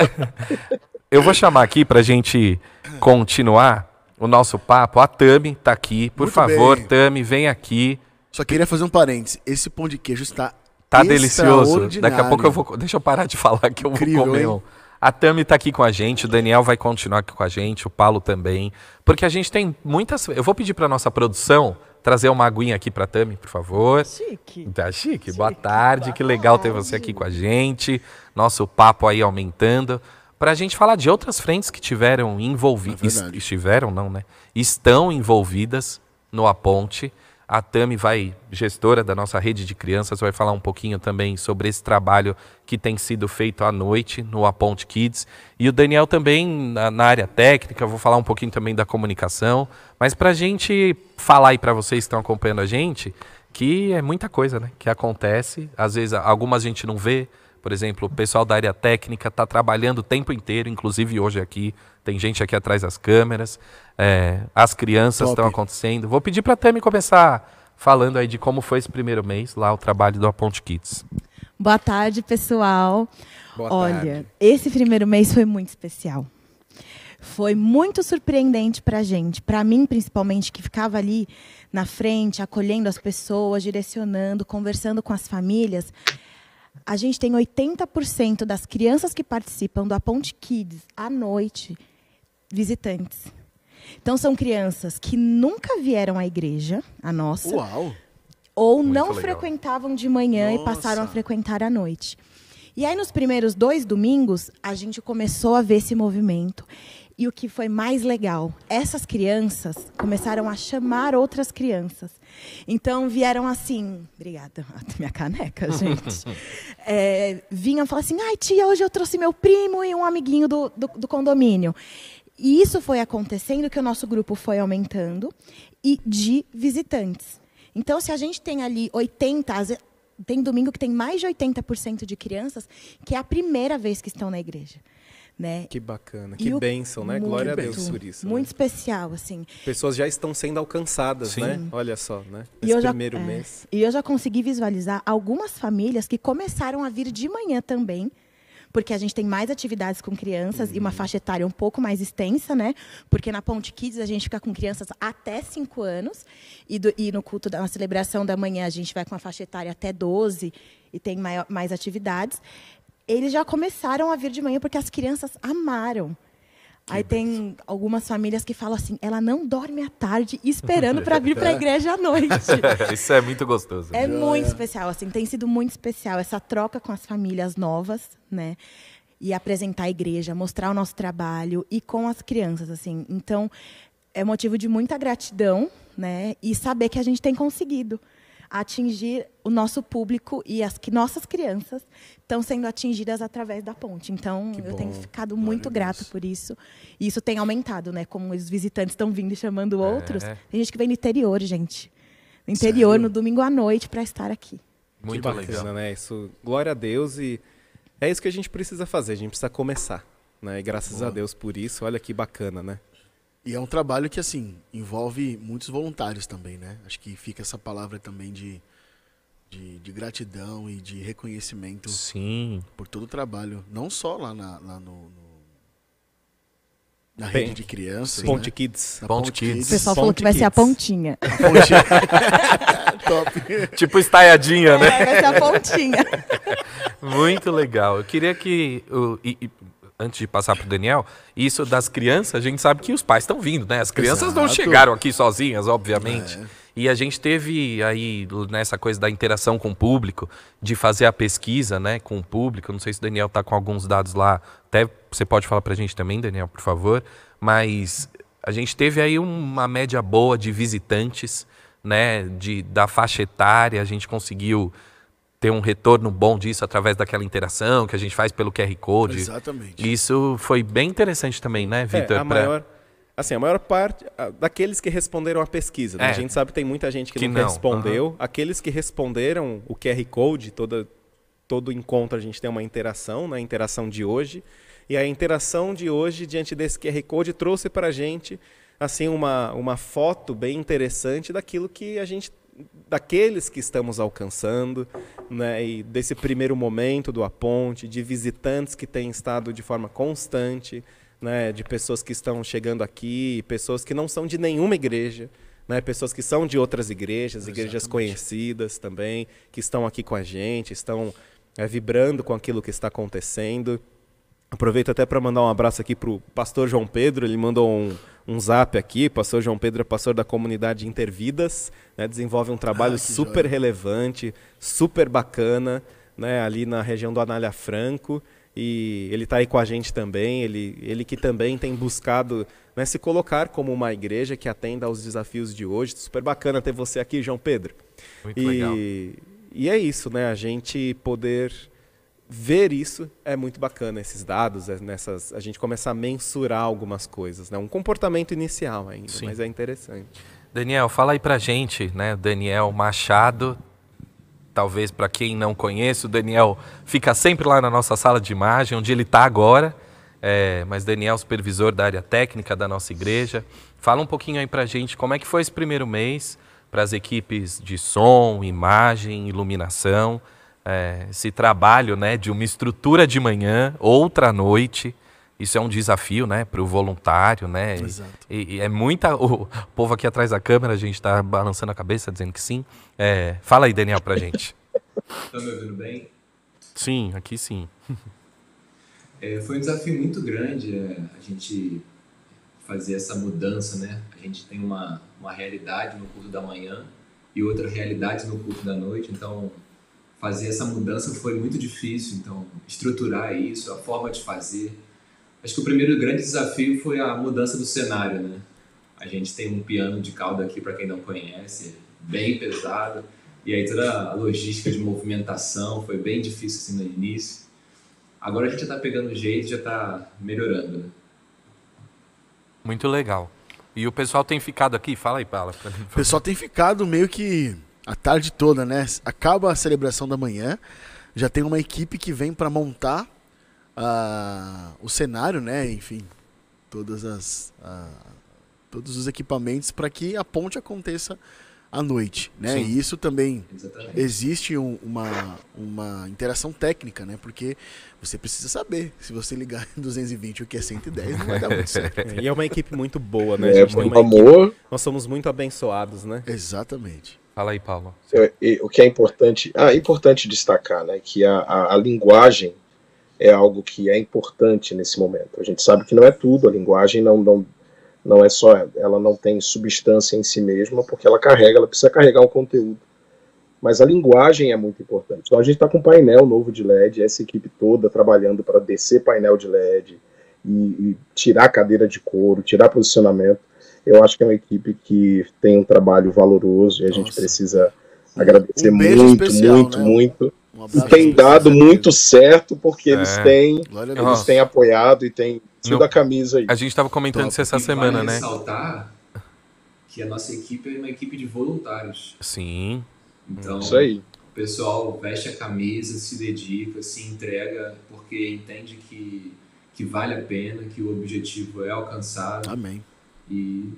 eu vou chamar aqui pra gente continuar o nosso papo. A Tami tá aqui. Por Muito favor, bem. Tami, vem aqui. Só queria fazer um parênteses. Esse pão de queijo está Tá delicioso. Daqui a pouco eu vou. Deixa eu parar de falar que eu Incrível, vou comer um. A Tami tá aqui com a gente, o Daniel vai continuar aqui com a gente, o Paulo também. Porque a gente tem muitas. Eu vou pedir pra nossa produção trazer uma aguinha aqui pra Tami, por favor. Chique. Tá chique? Boa tarde, que legal ter você aqui com a gente. Nosso papo aí aumentando. Pra gente falar de outras frentes que tiveram envolvidas. É estiveram, não, né? Estão envolvidas no Aponte. A Tami vai, gestora da nossa rede de crianças, vai falar um pouquinho também sobre esse trabalho que tem sido feito à noite no Aponte Kids. E o Daniel também na, na área técnica, vou falar um pouquinho também da comunicação. Mas pra gente falar aí pra vocês que estão acompanhando a gente, que é muita coisa, né? Que acontece. Às vezes a- algumas a gente não vê. Por exemplo, o pessoal da área técnica está trabalhando o tempo inteiro, inclusive hoje aqui. Tem gente aqui atrás das câmeras. É, as crianças estão acontecendo. Vou pedir para a Tami começar falando aí de como foi esse primeiro mês lá, o trabalho do Aponte Kids. Boa tarde, pessoal. Boa Olha, tarde. esse primeiro mês foi muito especial. Foi muito surpreendente pra gente, pra mim principalmente, que ficava ali na frente, acolhendo as pessoas, direcionando, conversando com as famílias. A gente tem 80% das crianças que participam do Aponte Kids à noite visitantes. Então são crianças que nunca vieram à igreja, a nossa, Uau! ou Muito não legal. frequentavam de manhã Nossa. e passaram a frequentar à noite. E aí, nos primeiros dois domingos, a gente começou a ver esse movimento. E o que foi mais legal, essas crianças começaram a chamar outras crianças. Então vieram assim, obrigada, minha caneca, gente. É, vinham falar assim, ai tia, hoje eu trouxe meu primo e um amiguinho do, do, do condomínio. E isso foi acontecendo que o nosso grupo foi aumentando e de visitantes. Então, se a gente tem ali 80, às ve- tem domingo que tem mais de 80% de crianças que é a primeira vez que estão na igreja. Né? Que bacana, que o- bênção, né? muito, Glória a Deus por isso. né? Muito especial, assim. Pessoas já estão sendo alcançadas, Sim. né? Olha só, né? Nesse eu já- primeiro é, mês. E eu já consegui visualizar algumas famílias que começaram a vir de manhã também, porque a gente tem mais atividades com crianças Uhum. e uma faixa etária um pouco mais extensa, né? Porque na Ponte Kids a gente fica com crianças até 5 anos e, do- e no culto da na celebração da manhã a gente vai com uma faixa etária até 12 e tem maior- mais atividades. Eles já começaram a vir de manhã porque as crianças amaram. Aí tem algumas famílias que falam assim, ela não dorme à tarde esperando para vir para a igreja à noite. Isso é muito gostoso. É muito especial, assim, tem sido muito especial essa troca com as famílias novas, né? E apresentar a igreja, mostrar o nosso trabalho e com as crianças, assim. Então, é motivo de muita gratidão, né? E saber que a gente tem conseguido atingir o nosso público e as que nossas crianças estão sendo atingidas através da ponte. Então, Que eu bom. tenho ficado muito grata por isso. E isso tem aumentado, né? Como os visitantes estão vindo e chamando outros. É. Tem gente que vem do interior, gente. No interior, Sério? no domingo à noite, para estar aqui. Muito que bacana, legal. né? Isso, glória a Deus e é isso que a gente precisa fazer, a gente precisa começar, né? E graças a Deus por isso, olha que bacana, né? E é um trabalho que, assim, envolve muitos voluntários também, né? Acho que fica essa palavra também de, de, de gratidão e de reconhecimento Sim. por todo o trabalho. Não só lá, na- lá no, no- Na rede de crianças. Ponte né? Kids. Na Ponte Kids. O pessoal Ponte falou que vai ser a Kids. pontinha. A ponte... Top. Tipo estaiadinha, né? É, vai ser a pontinha. Muito legal. Eu queria que, e- e, antes de passar para o Daniel, isso das crianças, a gente sabe que os pais estão vindo, né? As crianças não Exato. chegaram aqui sozinhas, obviamente. É. E a gente teve aí nessa coisa da interação com o público, de fazer a pesquisa, né, com o público. Não sei se o Daniel tá com alguns dados lá. Até você pode falar para a gente também, Daniel, por favor. Mas a gente teve aí uma média boa de visitantes, né, de da faixa etária. A gente conseguiu ter um retorno bom disso através daquela interação que a gente faz pelo QR Code. Exatamente. Isso foi bem interessante também, né, Vitor? É, a Pra- maior, assim, a maior parte daqueles que responderam a pesquisa. né? É. A gente sabe que tem muita gente que, Que não, não, respondeu. Aqueles que responderam o QR Code, toda, todo encontro a gente tem uma interação, né? a interação de hoje. E a interação de hoje, diante desse QR Code, trouxe para a gente assim, uma, uma foto bem interessante daquilo que a gente daqueles que estamos alcançando, né, e desse primeiro momento do Aponte, de visitantes que têm estado de forma constante, né, de pessoas que estão chegando aqui, pessoas que não são de nenhuma igreja, né, pessoas que são de outras igrejas, igrejas conhecidas também, que estão aqui com a gente, estão é, vibrando com aquilo que está acontecendo. Aproveito até para mandar um abraço aqui para o pastor João Pedro, ele mandou um, um zap aqui. Pastor João Pedro é pastor da comunidade Intervidas, né, desenvolve um trabalho Ah, super joia. relevante, super bacana, né, ali na região do Anália Franco. E ele está aí com a gente também, ele, ele que também tem buscado né, se colocar como uma igreja que atenda aos desafios de hoje. Super bacana ter você aqui, João Pedro. Muito e, legal. e é isso, né? A gente poder ver isso é muito bacana, esses dados, é nessas, a gente começar a mensurar algumas coisas, né? Um comportamento inicial ainda, Sim. mas é interessante. Daniel, fala aí pra gente, né? Daniel Machado. Talvez para quem não conhece, o Daniel fica sempre lá na nossa sala de imagem, onde ele está agora. É, mas Daniel, supervisor da área técnica da nossa igreja. Fala um pouquinho aí pra gente como é que foi esse primeiro mês para as equipes de som, imagem, iluminação. É, esse trabalho né, de uma estrutura de manhã, outra à noite. Isso é um desafio, né, para o voluntário, né? E- Exato. E, e é muita. O povo aqui atrás da câmera, a gente está balançando a cabeça, dizendo que sim. É, fala aí, Daniel, pra gente. Estão me ouvindo bem? sim, aqui sim. É, foi um desafio muito grande é, a gente fazer essa mudança, né? A gente tem uma, uma realidade no culto da manhã e outra realidade no culto da noite, então fazer essa mudança foi muito difícil, então estruturar isso, a forma de fazer. Acho que o primeiro grande desafio foi a mudança do cenário, né? A gente tem um piano de cauda aqui, para quem não conhece, bem pesado, e aí toda a logística de movimentação foi bem difícil assim no início. Agora a gente já tá pegando jeito, já tá melhorando, né? Muito legal. E o pessoal tem ficado aqui, fala aí, Paula. O pessoal tem ficado meio que a tarde toda, né? Acaba a celebração da manhã, já tem uma equipe que vem para montar ah, o cenário, né? Enfim, todas as ah, todos os equipamentos para que a ponte aconteça à noite, né? Sim. E isso também Exatamente. existe um- uma, uma interação técnica, né? Porque você precisa saber se você ligar em 220 o que é 110 não vai dar muito certo. É, E é uma equipe muito boa, né? É, gente? foi Tem um uma equipe- amor. Nós somos muito abençoados, né? Exatamente. Fala aí, Paulo. O que é importante, ah, importante destacar, né, que a, a, a linguagem é algo que é importante nesse momento. A gente sabe que não é tudo, a linguagem não, não, não é só, ela não tem substância em si mesma, porque ela carrega, ela precisa carregar um conteúdo. Mas a linguagem é muito importante. Então a gente está com um painel novo de LED, essa equipe toda trabalhando para descer painel de LED e, e tirar cadeira de couro, tirar posicionamento. Eu acho que é uma equipe que tem um trabalho valoroso e a gente Nossa. precisa agradecer Um muito, especial, muito, né? muito. Um E tem dado muito certo porque eles É. têm, Nossa. Deus. eles têm apoiado e têm tido a camisa aí. A gente estava comentando Top. isso essa E semana, né? ressaltar que a nossa equipe é uma equipe de voluntários. Sim. Então, Isso aí. o pessoal veste a camisa, se dedica, se entrega, porque entende que, que vale a pena, que o objetivo é alcançado Amém. E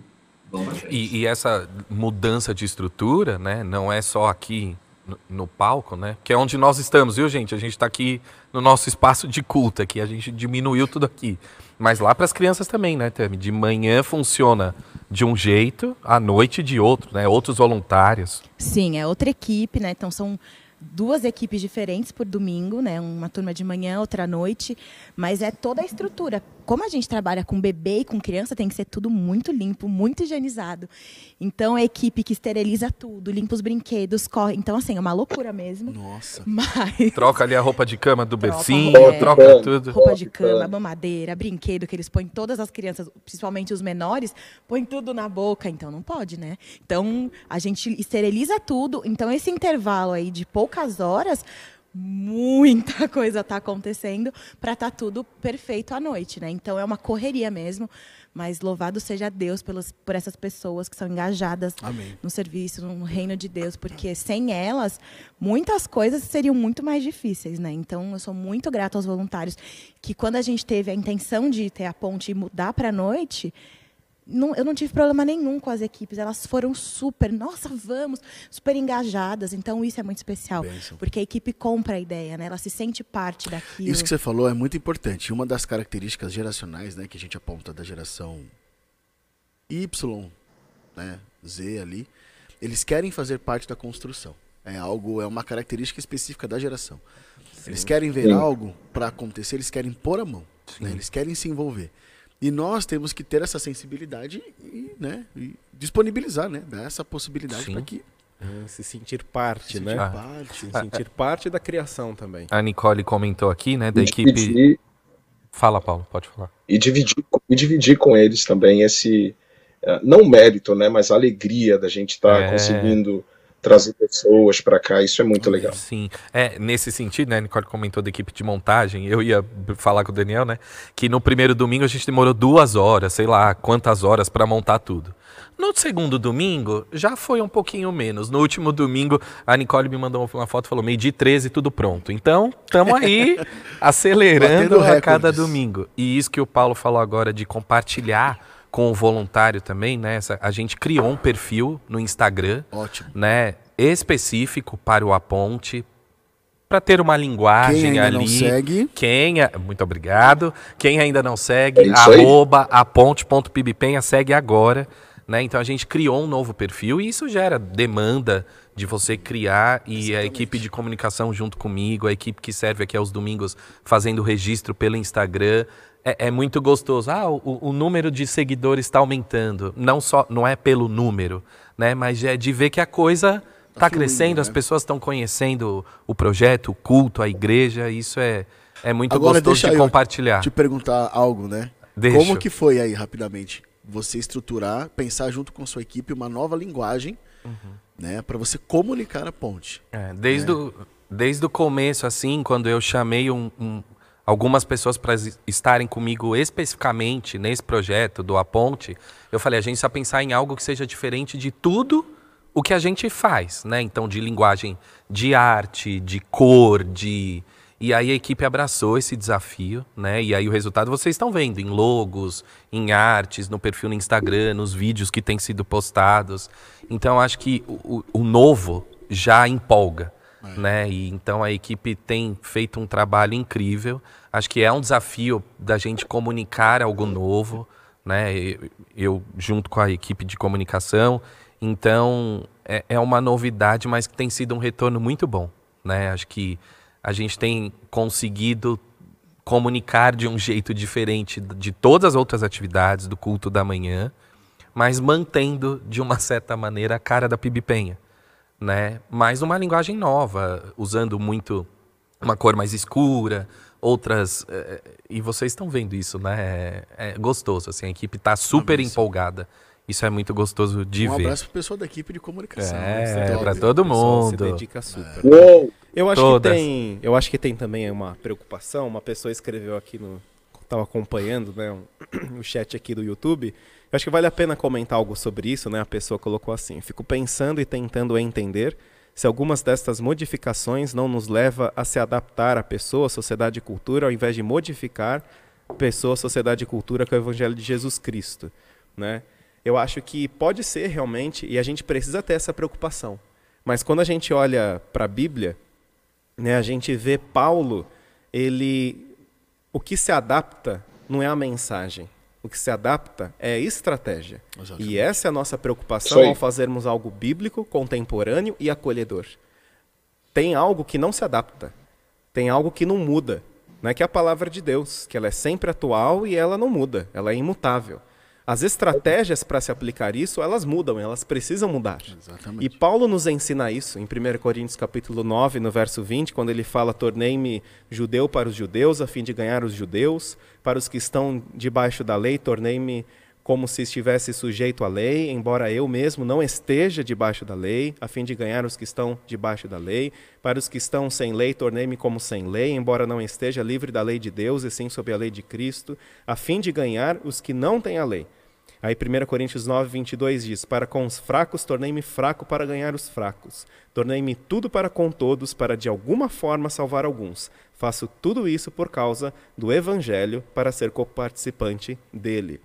vamos. E, e essa mudança de estrutura, né, não é só aqui no, no palco, né? Que é onde nós estamos, viu, gente? A gente está aqui no nosso espaço de culto aqui, a gente diminuiu tudo aqui. Mas lá para as crianças também, né, Tami? De manhã funciona de um jeito, à noite de outro, né? Outros voluntários. Sim, é outra equipe, né? Então são duas equipes diferentes por domingo, né? Uma turma de manhã, outra à noite, mas é toda a estrutura. Como a gente trabalha com bebê e com criança, tem que ser tudo muito limpo, muito higienizado. Então, a equipe que esteriliza tudo, limpa os brinquedos, corre. Então, assim, é uma loucura mesmo. Nossa. Mas... Troca ali a roupa de cama do Troca bercinho, roupa, troca é. tudo. Roupa de cama, mamadeira, brinquedo que eles põem todas as crianças, principalmente os menores, põem tudo na boca, então não pode, né? Então a gente esteriliza tudo, então esse intervalo aí de poucas horas, muita coisa tá acontecendo para estar tudo perfeito à noite, né? Então é uma correria mesmo, mas louvado seja Deus pelas, por essas pessoas que são engajadas Amém. no serviço, no reino de Deus, porque sem elas, muitas coisas seriam muito mais difíceis, né? Então, eu sou muito grata aos voluntários que quando a gente teve a intenção de ter a ponte e mudar para a noite, não- eu não tive problema nenhum com as equipes. Elas foram super, nossa, vamos, super engajadas. Então, isso é muito especial, Bênção. porque a equipe compra a ideia, né? Ela se sente parte daquilo. Isso que você falou é muito importante. Uma das características geracionais, né, que a gente aponta da geração Y, né, Z ali, eles querem fazer parte da construção. É algo, é uma característica específica da geração. Eles querem ver Sim. algo para acontecer, eles querem pôr a mão, né, eles querem se envolver. E nós temos que ter essa sensibilidade e, né, e disponibilizar, né, dar essa possibilidade para que É, Se sentir parte, se né? sentir Ah. parte. Se sentir parte da criação também. A Nicole comentou aqui, né, da E equipe. dividir, Fala, Paulo, pode falar. e dividir, e dividir com eles também esse, eh, não mérito, né, mas a alegria da gente estar É. conseguindo trazer pessoas para cá. Isso é muito legal. Sim, é, nesse sentido, né, a Nicole comentou da equipe de montagem, eu ia falar com o Daniel, né, que no primeiro domingo a gente demorou duas horas, sei lá quantas horas para montar tudo. No segundo domingo, já foi um pouquinho menos. No último domingo, a Nicole me mandou uma foto e falou, meio de 13, tudo pronto. Então, estamos aí, acelerando a cada domingo. E isso que o Paulo falou agora de compartilhar com o voluntário também, né, essa- a gente criou um perfil no Instagram, Ótimo. né, específico para o Aponte, para ter uma linguagem Quem ainda ali. não segue, Quem, a- muito obrigado. Quem ainda não segue, É arroba aponte.pibpenha, segue agora. Né? Então a gente criou um novo perfil e isso gera demanda de você criar e a equipe de comunicação junto comigo, a equipe que serve aqui aos domingos fazendo o registro pelo Instagram. É, é muito gostoso. Ah, o, o número de seguidores está aumentando. Não só, não é pelo número, né? Mas é de ver que a coisa está fluindo, crescendo, as né? pessoas estão conhecendo o projeto, o culto, a igreja. Isso é, é muito Agora gostoso deixa de eu compartilhar. te perguntar algo, né? Deixa. Como que foi aí, rapidamente, você estruturar, pensar junto com sua equipe uma nova linguagem, Uhum. né, para você comunicar a ponte? É, desde, O, desde o começo, assim, quando eu chamei um- um- algumas pessoas para estarem comigo especificamente nesse projeto do A Ponte, eu falei, a gente precisa pensar em algo que seja diferente de tudo o que a gente faz, né? Então, de linguagem de arte, de cor, de... E aí a equipe abraçou esse desafio, né? E aí o resultado vocês estão vendo em logos, em artes, no perfil no Instagram, nos vídeos que têm sido postados. Então acho que o- o novo já empolga, né? E então a equipe tem feito um trabalho incrível. Acho que é um desafio da gente comunicar algo novo, né? Eu, eu junto com a equipe de comunicação. Então é, é uma novidade, mas que tem sido um retorno muito bom, né? Acho que a gente tem conseguido comunicar de um jeito diferente de todas as outras atividades do culto da manhã, mas mantendo de uma certa maneira a cara da Pibipenha, né? Mas uma linguagem nova, usando muito uma cor mais escura, outras eh, e vocês estão vendo isso, né? É, é gostoso, assim, a equipe está super sim. empolgada. Isso é muito gostoso de um ver. abraço pro pessoal da equipe de comunicação. É, isso top. pra todo O pessoal se mundo. dedica super. Uou! Eu acho Todas. que tem, eu acho que tem também uma preocupação. Uma pessoa escreveu aqui no, estava acompanhando, né, um- o chat aqui do YouTube. Eu acho que vale a pena comentar algo sobre isso, né? A pessoa colocou assim: "Fico pensando e tentando entender se algumas destas modificações não nos leva a se adaptar à pessoa, sociedade e cultura, ao invés de modificar pessoa, sociedade e cultura com o evangelho de Jesus Cristo, né? Eu acho que pode ser realmente, e a gente precisa ter essa preocupação. Mas quando a gente olha para a Bíblia, né, a gente vê Paulo, ele o que se adapta não é a mensagem, o que se adapta é a estratégia. Exatamente. E essa é a nossa preocupação ao fazermos algo bíblico, contemporâneo e acolhedor. Tem algo que não se adapta, tem algo que não muda, né? que é a palavra de Deus, que ela é sempre atual e ela não muda, ela é imutável. As estratégias para se aplicar isso, elas mudam, elas precisam mudar. Exatamente. E Paulo nos ensina isso em 1 Coríntios capítulo 9, no verso 20, quando ele fala: "Tornei-me judeu para os judeus, a fim de ganhar os judeus, para os que estão debaixo da lei, tornei-me como se estivesse sujeito à lei, embora eu mesmo não esteja debaixo da lei, a fim de ganhar os que estão debaixo da lei. Para os que estão sem lei, tornei-me como sem lei, embora não esteja livre da lei de Deus, e sim sob a lei de Cristo, a fim de ganhar os que não têm a lei." Aí 1 Coríntios 9, 22 diz: Para com os fracos tornei-me fraco para ganhar os fracos. Tornei-me tudo para com todos, para de alguma forma salvar alguns. Faço tudo isso por causa do Evangelho, para ser coparticipante dele.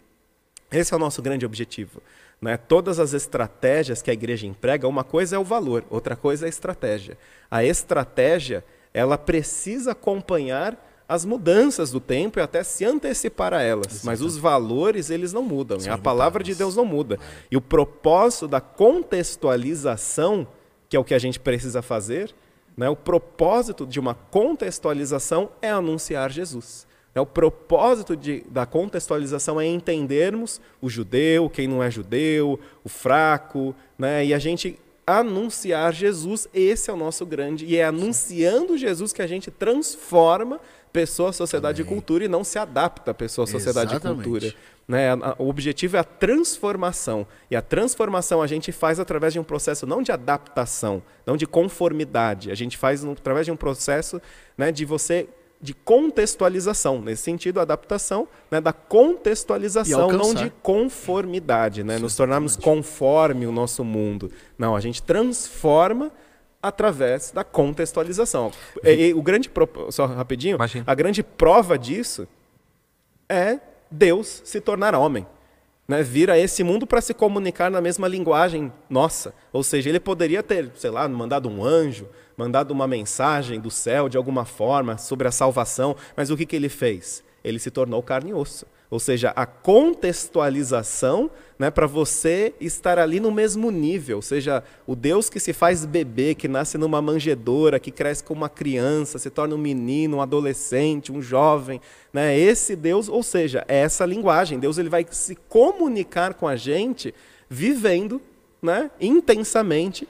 Esse é o nosso grande objetivo. Né? Todas as estratégias que a igreja emprega, uma coisa é o valor, outra coisa é a estratégia. A estratégia, ela precisa acompanhar as mudanças do tempo e até se antecipar a elas. Mas os valores, eles não mudam. e a palavra de Deus não muda. E o propósito da contextualização, que é o que a gente precisa fazer, né? o propósito de uma contextualização é anunciar Jesus. Né? O propósito de, da contextualização é entendermos o judeu, quem não é judeu, o fraco, né? e a gente anunciar Jesus, esse é o nosso grande, e é anunciando Jesus que a gente transforma pessoa, sociedade Amém. e cultura e não se adapta a pessoa, sociedade Exatamente. e cultura. Né? O objetivo é a transformação. E a transformação a gente faz através de um processo não de adaptação, não de conformidade. A gente faz através de um processo né, de você de contextualização. Nesse sentido, a adaptação né, da contextualização, não de conformidade, né? Nos tornarmos conforme o nosso mundo. Não, a gente transforma através da contextualização. E- e o grande pro- só rapidinho, Imagina. a grande prova disso é Deus se tornar homem. Né, vir a esse mundo para se comunicar na mesma linguagem nossa. Ou seja, ele poderia ter, sei lá, mandado um anjo, mandado uma mensagem do céu de alguma forma sobre a salvação, mas o que, que ele fez? Ele se tornou carne e osso. Ou seja, a contextualização né, para você estar ali no mesmo nível. Ou seja, o Deus que se faz bebê, que nasce numa manjedoura, que cresce como uma criança, se torna um menino, um adolescente, um jovem. Né, esse Deus, ou seja, é essa linguagem. Deus ele vai se comunicar com a gente vivendo né, intensamente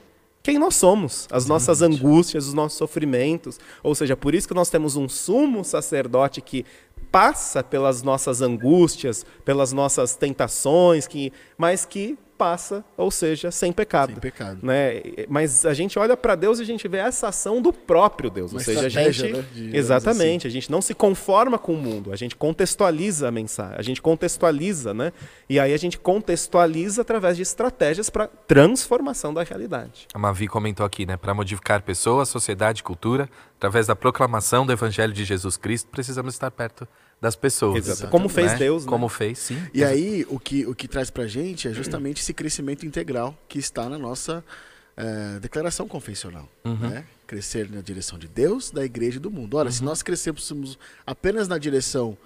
quem nós somos, as nossas angústias, os nossos sofrimentos. Ou seja, por isso que nós temos um sumo sacerdote que passa pelas nossas angústias, pelas nossas tentações, que, mas que passa, ou seja, sem pecado. Sem pecado. Né? Mas a gente olha para Deus e a gente vê essa ação do próprio Deus. Uma ou seja, a gente. né, digamos Exatamente, a gente não se conforma com o mundo, a gente contextualiza a mensagem, a gente contextualiza, né? E aí a gente contextualiza através de estratégias para transformação da realidade. A Mavi comentou aqui, né? Para modificar pessoas, sociedade e cultura, através da proclamação do Evangelho de Jesus Cristo, precisamos estar perto das pessoas. Exato. Como fez né? Deus, né? Como fez, sim. E aí, o que, o que traz pra gente é justamente esse crescimento integral que está na nossa eh, declaração confessional. Né? Crescer na direção de Deus, da igreja e do mundo. Ora, se nós crescêssemos apenas na direção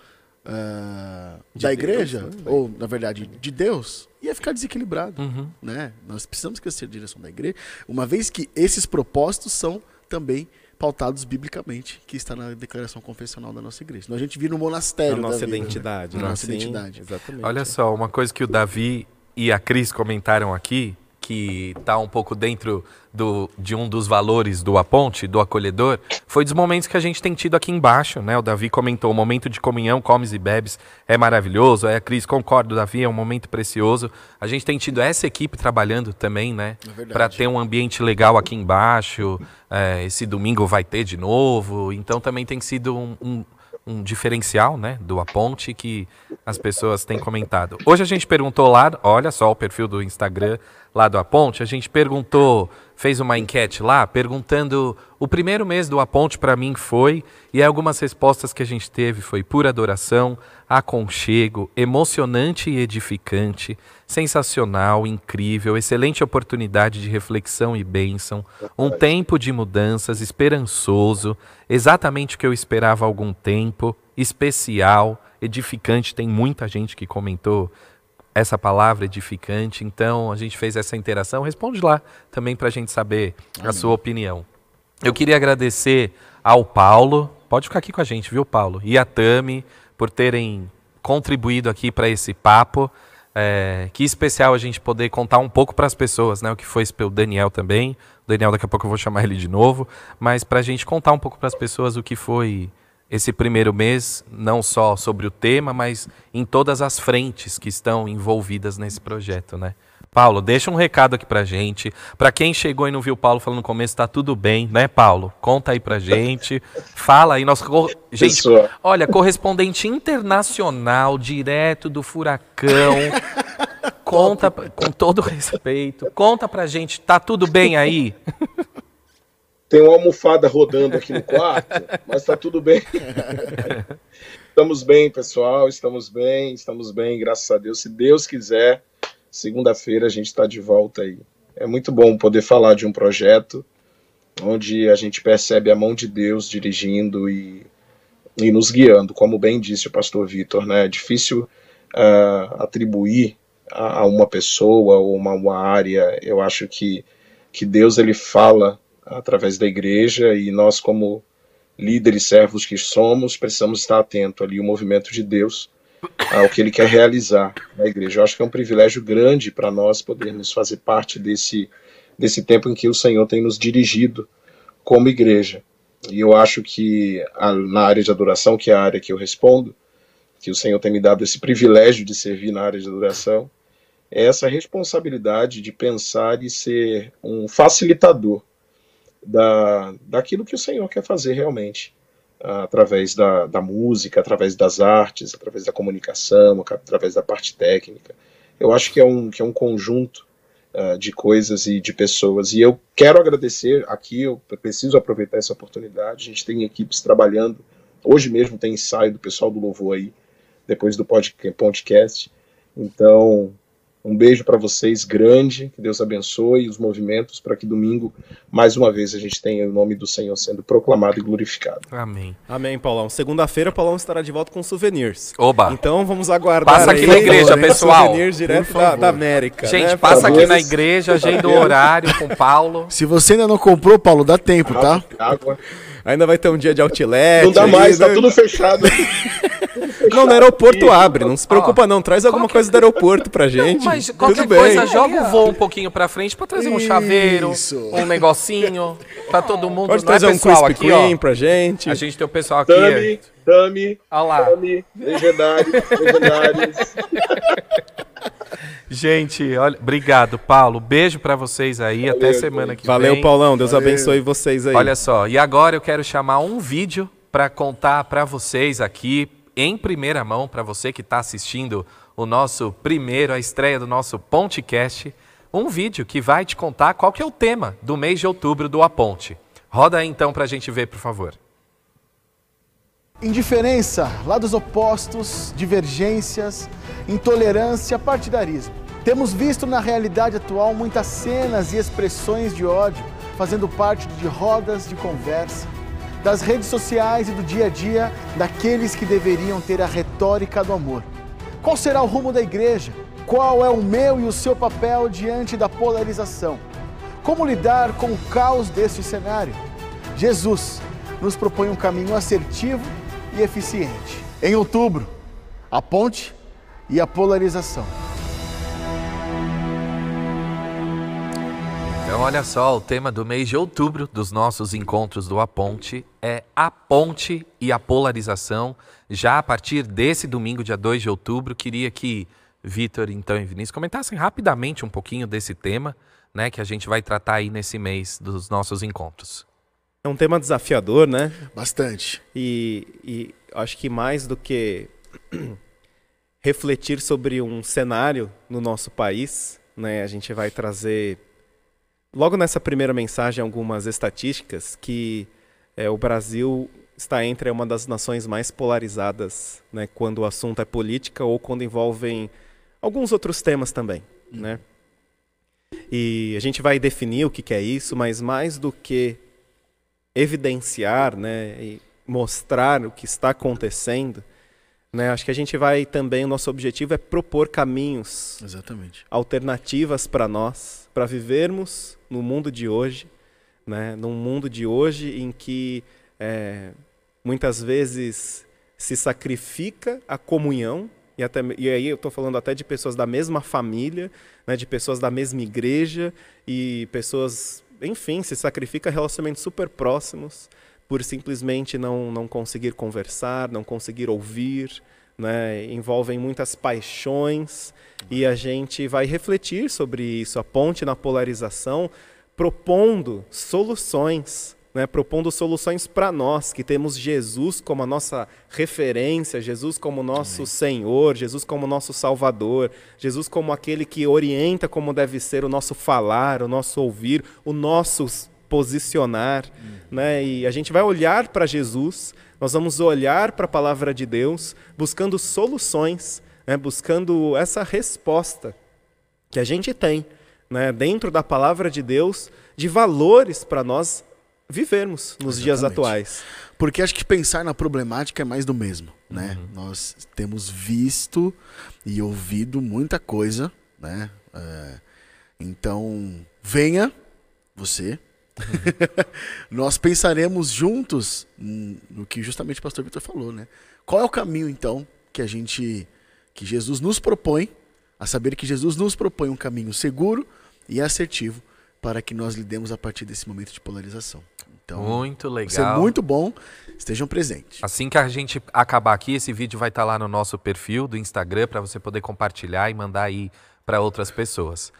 ah, De da Deus, né? igreja, ou na verdade de Deus, ia ficar desequilibrado. Né? Nós precisamos crescer na direção da igreja, uma vez que esses propósitos são também pautados biblicamente, que está na declaração confessional da nossa igreja. Senão a gente vira um monastério A da nossa vida, né? identidade. Na né? nossa Sim, identidade. Exatamente. Olha só, uma coisa que o Davi e a Cris comentaram aqui, que está um pouco dentro do, de um dos valores do Aponte, do acolhedor, foi dos momentos que a gente tem tido aqui embaixo, né? O Davi comentou, o momento de comunhão, comes e bebes, é maravilhoso. Aí a Cris, concordo, Davi, é um momento precioso. A gente tem tido essa equipe trabalhando também, né? É. Para ter um ambiente legal aqui embaixo. É, esse domingo vai ter de novo. Então também tem sido um, um, um diferencial, né? Do Aponte que as pessoas têm comentado. Hoje a gente perguntou lá, olha só o perfil do Instagram lá do A Ponte, a gente perguntou, fez uma enquete lá, perguntando o primeiro mês do A Ponte para mim foi, e algumas respostas que a gente teve foi pura adoração, aconchego, emocionante e edificante, sensacional, incrível, excelente oportunidade de reflexão e bênção, um tempo de mudanças, esperançoso, exatamente o que eu esperava há algum tempo, especial, edificante, tem muita gente que comentou essa palavra edificante. Então a gente fez essa interação. Responde lá também para a gente saber Amém. a sua opinião. Eu queria agradecer ao Paulo, pode ficar aqui com a gente, viu, Paulo? E a Tami por terem contribuído aqui para esse papo. É, que especial a gente poder contar um pouco para as pessoas, né? O que foi pelo Daniel também. O Daniel, daqui a pouco eu vou chamar ele de novo. Mas para a gente contar um pouco para as pessoas o que foi esse primeiro mês, não só sobre o tema, mas em todas as frentes que estão envolvidas nesse projeto, né? Paulo, deixa um recado aqui pra gente. Para quem chegou e não viu o Paulo falando no começo, tá tudo bem, né, Paulo? Conta aí pra gente. Fala aí, nosso cor... gente, Pessoa. olha, correspondente internacional, direto do furacão. Conta com todo respeito. Conta pra gente, tá tudo bem aí? Tem uma almofada rodando aqui no quarto, mas tá tudo bem. estamos bem, pessoal, estamos bem, estamos bem, graças a Deus. Se Deus quiser, segunda-feira a gente está de volta aí. É muito bom poder falar de um projeto onde a gente percebe a mão de Deus dirigindo e, e nos guiando, como bem disse o pastor Vitor, né? É difícil uh, atribuir a, a, uma pessoa ou uma, uma área. Eu acho que, que Deus ele fala através da igreja e nós como líderes servos que somos precisamos estar atento ali o movimento de Deus ao que ele quer realizar na igreja. Eu acho que é um privilégio grande para nós podermos fazer parte desse desse tempo em que o Senhor tem nos dirigido como igreja. E eu acho que a, na área de adoração, que é a área que eu respondo, que o Senhor tem me dado esse privilégio de servir na área de adoração, é essa responsabilidade de pensar e ser um facilitador da, daquilo que o Senhor quer fazer realmente, uh, através da, da música, através das artes, através da comunicação, através da parte técnica. Eu acho que é um, que é um conjunto uh, de coisas e de pessoas. E eu quero agradecer aqui, eu preciso aproveitar essa oportunidade. A gente tem equipes trabalhando. Hoje mesmo tem ensaio do pessoal do Louvor aí, depois do podcast. Então, um beijo para vocês, grande, que Deus abençoe os movimentos para que domingo, mais uma vez, a gente tenha o nome do Senhor sendo proclamado e glorificado. Amém. Amém, Paulão. Segunda-feira, Paulão estará de volta com souvenirs. Oba! Então vamos aguardar. Passa aqui na igreja, pessoal. Souvenirs direto da, da, América. Gente, né? passa aqui na igreja, agenda o horário com o Paulo. Se você ainda não comprou, Paulo, dá tempo, tá? Água. Ainda vai ter um dia de outlet. Não dá mais, tá tudo fechado. Não, no aeroporto abre, não se preocupa não. Traz alguma coisa do aeroporto pra gente. Não, mas qualquer Tudo coisa, bem. joga o voo um pouquinho pra frente pra trazer um chaveiro, um negocinho pra todo mundo. Pode trazer é um Krispy Kreme pra gente. A gente tem o pessoal aqui. Tami, Tami, Olha lá. Tami, legendários, legendários. Gente, olha, obrigado, Paulo. Beijo para vocês aí. Valeu, Até semana que Valeu, vem. Valeu, Paulão. Deus Valeu. abençoe vocês aí. Olha só, e agora eu quero chamar um vídeo para contar para vocês aqui em primeira mão para você que está assistindo o nosso primeiro, a estreia do nosso Pontecast, um vídeo que vai te contar qual que é o tema do mês de outubro do A Ponte. Roda aí então para a gente ver, por favor. Indiferença, lados opostos, divergências, intolerância, partidarismo. Temos visto na realidade atual muitas cenas e expressões de ódio fazendo parte de rodas de conversa das redes sociais e do dia a dia daqueles que deveriam ter a retórica do amor. Qual será o rumo da igreja? Qual é o meu e o seu papel diante da polarização? Como lidar com o caos deste cenário? Jesus nos propõe um caminho assertivo e eficiente. Em outubro, a ponte e a polarização. Então, olha só, o tema do mês de outubro dos nossos encontros do A Ponte é a ponte e a polarização. Já a partir desse domingo, dia 2 de outubro, queria que Vitor, então e Vinícius comentassem rapidamente um pouquinho desse tema, né, que a gente vai tratar aí nesse mês dos nossos encontros. É um tema desafiador, né? Bastante. E, e acho que mais do que refletir sobre um cenário no nosso país, né, a gente vai trazer logo nessa primeira mensagem algumas estatísticas que é, o Brasil está entre uma das nações mais polarizadas, né, quando o assunto é política ou quando envolvem alguns outros temas também, né? E a gente vai definir o que, que é isso, mas mais do que evidenciar, né, e mostrar o que está acontecendo, né, acho que a gente vai também, o nosso objetivo é propor caminhos, Exatamente. alternativas para nós, para vivermos no mundo de hoje, né, num mundo de hoje em que é, muitas vezes se sacrifica a comunhão, e, até, e aí eu estou falando até de pessoas da mesma família, né, de pessoas da mesma igreja e pessoas, enfim, se sacrifica relacionamentos super próximos por simplesmente não, não conseguir conversar, não conseguir ouvir, né, envolvem muitas paixões e a gente vai refletir sobre isso, a ponte na polarização, propondo soluções né, propondo soluções para nós, que temos Jesus como a nossa referência, Jesus como nosso. Senhor, Jesus como nosso Salvador, Jesus como aquele que orienta como deve ser o nosso falar, o nosso ouvir, o nosso posicionar. Hum. Né, e a gente vai olhar para Jesus, nós vamos olhar para a palavra de Deus, buscando soluções, né, buscando essa resposta que a gente tem né, dentro da palavra de Deus de valores para nós vivermos nos Exatamente. dias atuais. Porque acho que pensar na problemática é mais do mesmo, né? Uhum. Nós temos visto e ouvido muita coisa, né? É, então, venha você. Nós pensaremos juntos no que justamente o pastor Vitor falou, né? Qual é o caminho então que a gente que Jesus nos propõe, a saber que Jesus nos propõe um caminho seguro e assertivo para que nós lidemos a partir desse momento de polarização. Então, muito legal. Vai muito bom. Estejam presentes. Assim que a gente acabar aqui, esse vídeo vai estar lá no nosso perfil do Instagram para você poder compartilhar e mandar aí para outras pessoas.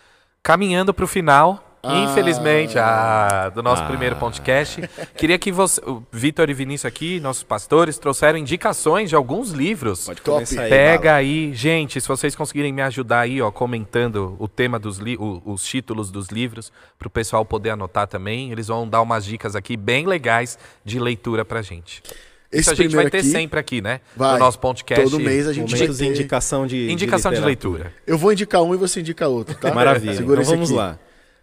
Caminhando para o final, ah. Infelizmente, ah, do nosso ah. primeiro podcast. Queria que você, o Vitor e Vinícius aqui, nossos pastores, trouxeram indicações de alguns livros. Pode começar aí. Pega aí, gente, se vocês conseguirem me ajudar aí, ó, comentando o tema dos li os títulos dos livros, para o pessoal poder anotar também. Eles vão dar umas dicas aqui bem legais de leitura pra gente. Esse Isso a gente vai ter aqui, sempre aqui, né? Vai. No nosso podcast. Todo mês a gente vai ter... indicação de indicação de, de, leitura. Eu vou indicar um e você indica outro, tá? Maravilha. Segura então vamos aqui. lá.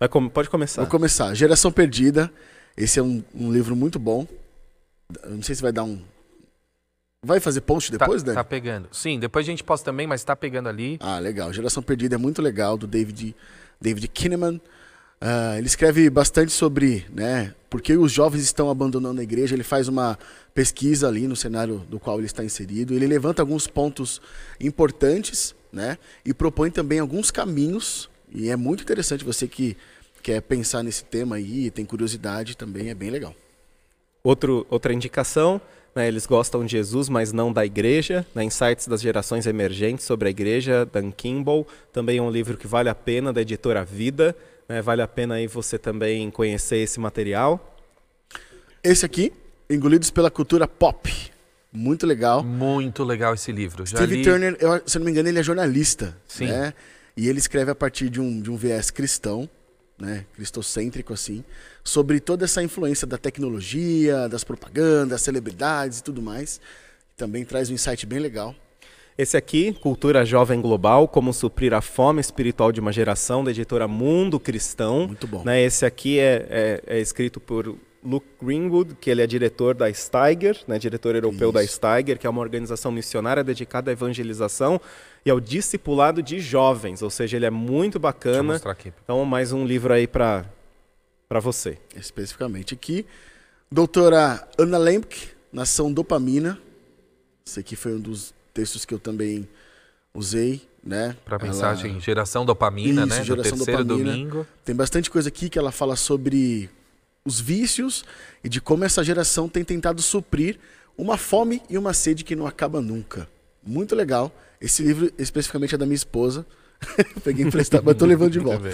Com... Pode começar. Vou começar. Geração Perdida. Esse é um, um, livro muito bom. Eu não sei se vai dar um. Vai fazer post tá, depois, tá, Tá pegando. Sim, depois a gente posta também, mas tá pegando ali. Ah, legal. Geração Perdida é muito legal, do David, David Kinnaman. Uh, ele escreve bastante sobre né, por que os jovens estão abandonando a igreja. Ele faz uma pesquisa ali no cenário do qual ele está inserido. Ele levanta alguns pontos importantes né, e propõe também alguns caminhos e é muito interessante você que quer pensar nesse tema aí, tem curiosidade também, é bem legal. Outro, outra indicação, né, eles gostam de Jesus, mas não da igreja. Né, Insights das Gerações Emergentes sobre a Igreja, Dan Kimball. Também é um livro que vale a pena, da editora Vida. Né, vale a pena aí você também conhecer esse material. Esse aqui, Engolidos pela Cultura Pop. Muito legal. Muito legal esse livro. Já Steve li... Turner, eu, se não me engano, ele é jornalista. Sim. Né? E ele escreve a partir de um, de um viés cristão, né, cristocêntrico assim, sobre toda essa influência da tecnologia, das propagandas, celebridades e tudo mais. Também traz um insight bem legal. Esse aqui, Cultura Jovem Global, como suprir a fome espiritual de uma geração, da editora Mundo Cristão. Muito bom. Né, esse aqui é, é, é escrito por Luke Greenwood, que ele é diretor da Steiger, né, diretor europeu Isso. da Steiger, que é uma organização missionária dedicada à evangelização e ao discipulado de jovens, ou seja, ele é muito bacana. Então, mais um livro aí para para você. Especificamente aqui, doutora Ana Lemke, Nação Dopamina. Esse aqui foi um dos textos que eu também usei, né? Para a mensagem Geração Dopamina, Isso, né? Geração Do terceiro dopamina. domingo. Tem bastante coisa aqui que ela fala sobre os vícios e de como essa geração tem tentado suprir uma fome e uma sede que não acaba nunca. Muito legal. Esse livro especificamente é da minha esposa. Peguei emprestado, mas tô levando de volta.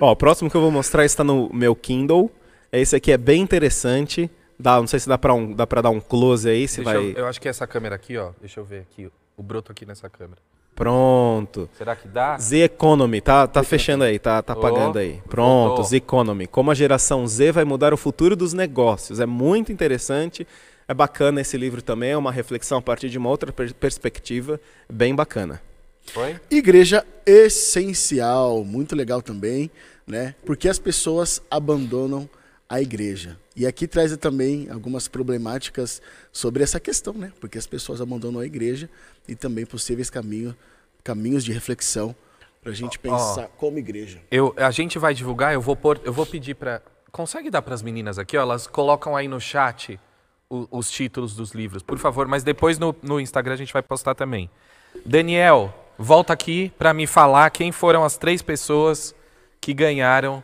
Ó, o próximo que eu vou mostrar está no meu Kindle. Esse aqui é bem interessante. Dá, não sei se dá para um, dá para dar um close aí, se Deixa vai. Eu, eu, acho que é essa câmera aqui, ó. Deixa eu ver aqui, o broto aqui nessa câmera. Pronto. Será que dá? Z Economy, tá, tá fechando aí, tá, tá pagando aí. Pronto. Z Economy. Como a geração Z vai mudar o futuro dos negócios. É muito interessante. É bacana esse livro também, é uma reflexão a partir de uma outra per- perspectiva, bem bacana. Foi? Igreja essencial, muito legal também, né? Porque as pessoas abandonam a igreja. E aqui traz também algumas problemáticas sobre essa questão, né? Porque as pessoas abandonam a igreja e também possíveis caminhos, caminhos de reflexão para a gente pensar como igreja. Eu, a gente vai divulgar, eu vou pôr, eu vou pedir para Consegue dar para as meninas aqui, ó, elas colocam aí no chat o- os títulos dos livros, por favor, mas depois no, no Instagram a gente vai postar também. Daniel, volta aqui para me falar quem foram as três pessoas que ganharam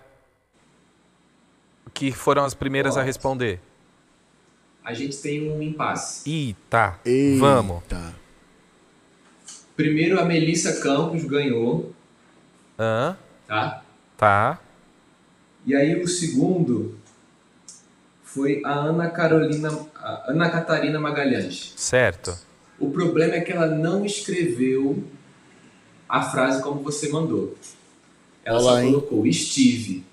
que foram as primeiras a responder. A gente tem um impasse. Eita, Eita. vamos. Primeiro, a Melissa Campos ganhou, Hã? tá? Tá. E aí o segundo foi a Ana Carolina, a Ana Catarina Magalhães. Certo. O problema é que ela não escreveu a frase como você mandou. Ela Olá, só hein? colocou Steve.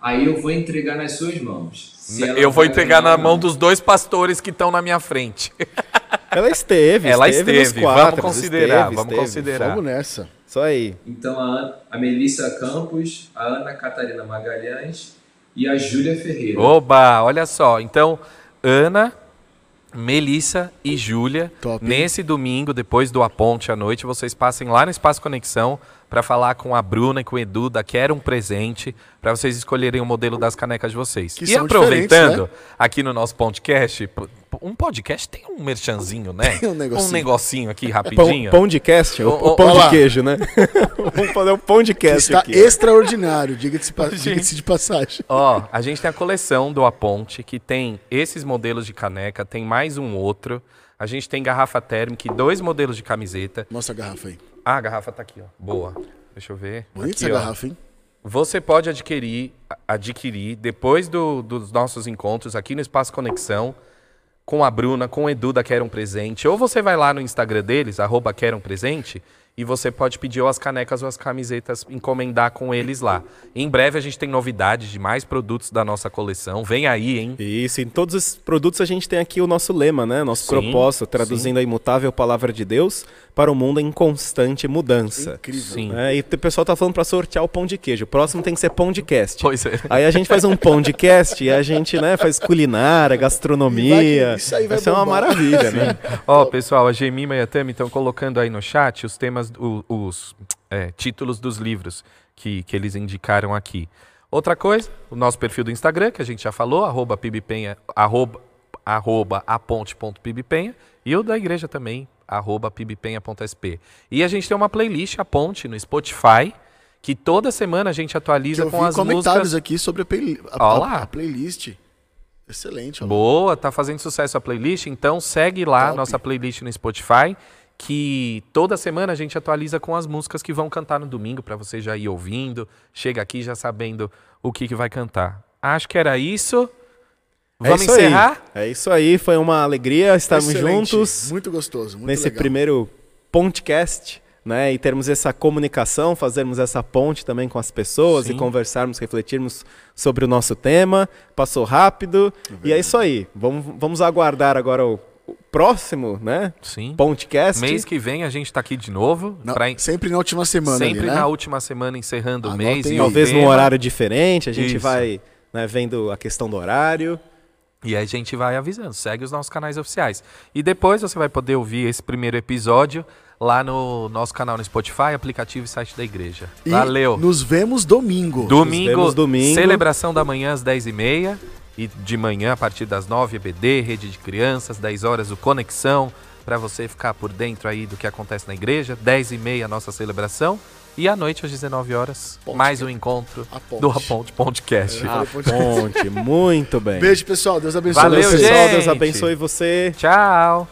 Aí eu vou entregar nas suas mãos. Se ela Eu vou entregar na mão dos dois pastores que estão na minha frente. Ela esteve, Ela esteve, nos esteve, quatro, vamos considerar, esteve, vamos esteve. considerar. Vamos nessa. Isso aí. Então a, Ana- a Melissa Campos, a Ana Catarina Magalhães e a Júlia Ferreira. Oba, olha só. Então, Ana, Melissa e Júlia, nesse domingo, depois do A Ponte à noite, vocês passem lá no Espaço Conexão para falar com a Bruna e com o Edu da Quero um Presente, para vocês escolherem o modelo das canecas de vocês. Que e são aproveitando, né? aqui no nosso podcast, um podcast tem um merchanzinho, né? Tem um negocinho. negocinho aqui Pão, rapidinho. pão de cast, o, ô, o pão de queijo, né? Vamos fazer um pão de Que cast está aqui. extraordinário, diga-se diga-se de passagem. Ó, a gente tem a coleção do Aponte, que tem esses modelos de caneca, tem mais um outro. A gente tem garrafa térmica e dois modelos de camiseta. Mostra a garrafa aí. Ah, a garrafa tá aqui, ó. Boa. Deixa eu ver. Bonita Aqui, essa ó. garrafa, hein? Você pode adquirir, adquirir depois do- dos nossos encontros aqui no Espaço Conexão, com a Bruna, com o Edu da Quero um Presente. Ou você vai lá no Instagram deles, arroba Quero um Presente, e você pode pedir ou as canecas ou as camisetas, encomendar com eles lá. Em breve a gente tem novidades de mais produtos da nossa coleção. Vem aí, hein? Isso, em todos os produtos a gente tem aqui o nosso lema, né? Nosso Sim, propósito, traduzindo a imutável palavra de Deus para o mundo em constante mudança. Incrível. Sim. É, e o pessoal tá falando para sortear o pão de queijo. O próximo tem que ser pão de cast. Pois é. Aí a gente faz um pão de cast e a gente, né, faz culinária, gastronomia. Vai que- isso aí vai ser uma maravilha, né? Ó, pessoal, a Gemima e a Tami estão colocando aí no chat os temas, o- os é, títulos dos livros que, que eles indicaram aqui. Outra coisa, o nosso perfil do Instagram, que a gente já falou, arroba pibpenha, arroba, arroba aponte.pibpenha, e o da igreja também, pibpenha.sp. E a gente tem uma playlist, a Ponte, no Spotify, que toda semana a gente atualiza eu com vi as comentários músicas. aqui sobre a, play- a- a- a playlist. Excelente. ó. Boa, tá fazendo sucesso a playlist, então segue lá Top. nossa playlist no Spotify, que toda semana a gente atualiza com as músicas que vão cantar no domingo para você já ir ouvindo, chega aqui já sabendo o que, que vai cantar. Acho que era isso. É Vamos isso aí. encerrar? É isso aí, foi uma alegria estarmos Excelente. juntos Muito gostoso. Muito nesse legal. primeiro podcast, né? E termos essa comunicação, fazermos essa ponte também com as pessoas Sim. e conversarmos, refletirmos sobre o nosso tema. Passou rápido. e é isso aí. Vamos, vamos aguardar agora o, próximo, né? Sim. Podcast. Mês que vem a gente tá aqui de novo. Na- pra- Sempre na última semana sempre ali, né? na última semana encerrando o Anotem mês. aí. E, o Talvez num horário diferente, a gente Isso. vai né, vendo a questão do horário. E aí a gente vai avisando. Segue os nossos canais oficiais. E depois você vai poder ouvir esse primeiro episódio lá no nosso canal no Spotify, aplicativo e site da igreja. E Valeu! Nos vemos domingo. Domingo, vemos domingo. celebração da manhã às 10h30 e de manhã a partir das 9 EBD, rede de crianças, 10 horas o Conexão, para você ficar por dentro aí do que acontece na igreja, 10h30 a nossa celebração e à noite às 19 horas Ponte. mais um encontro A ponte. do Aponte Podcast. A ponte, muito bem. Beijo, pessoal. Deus abençoe. Valeu, vocês. pessoal. gente. Deus abençoe você. Tchau!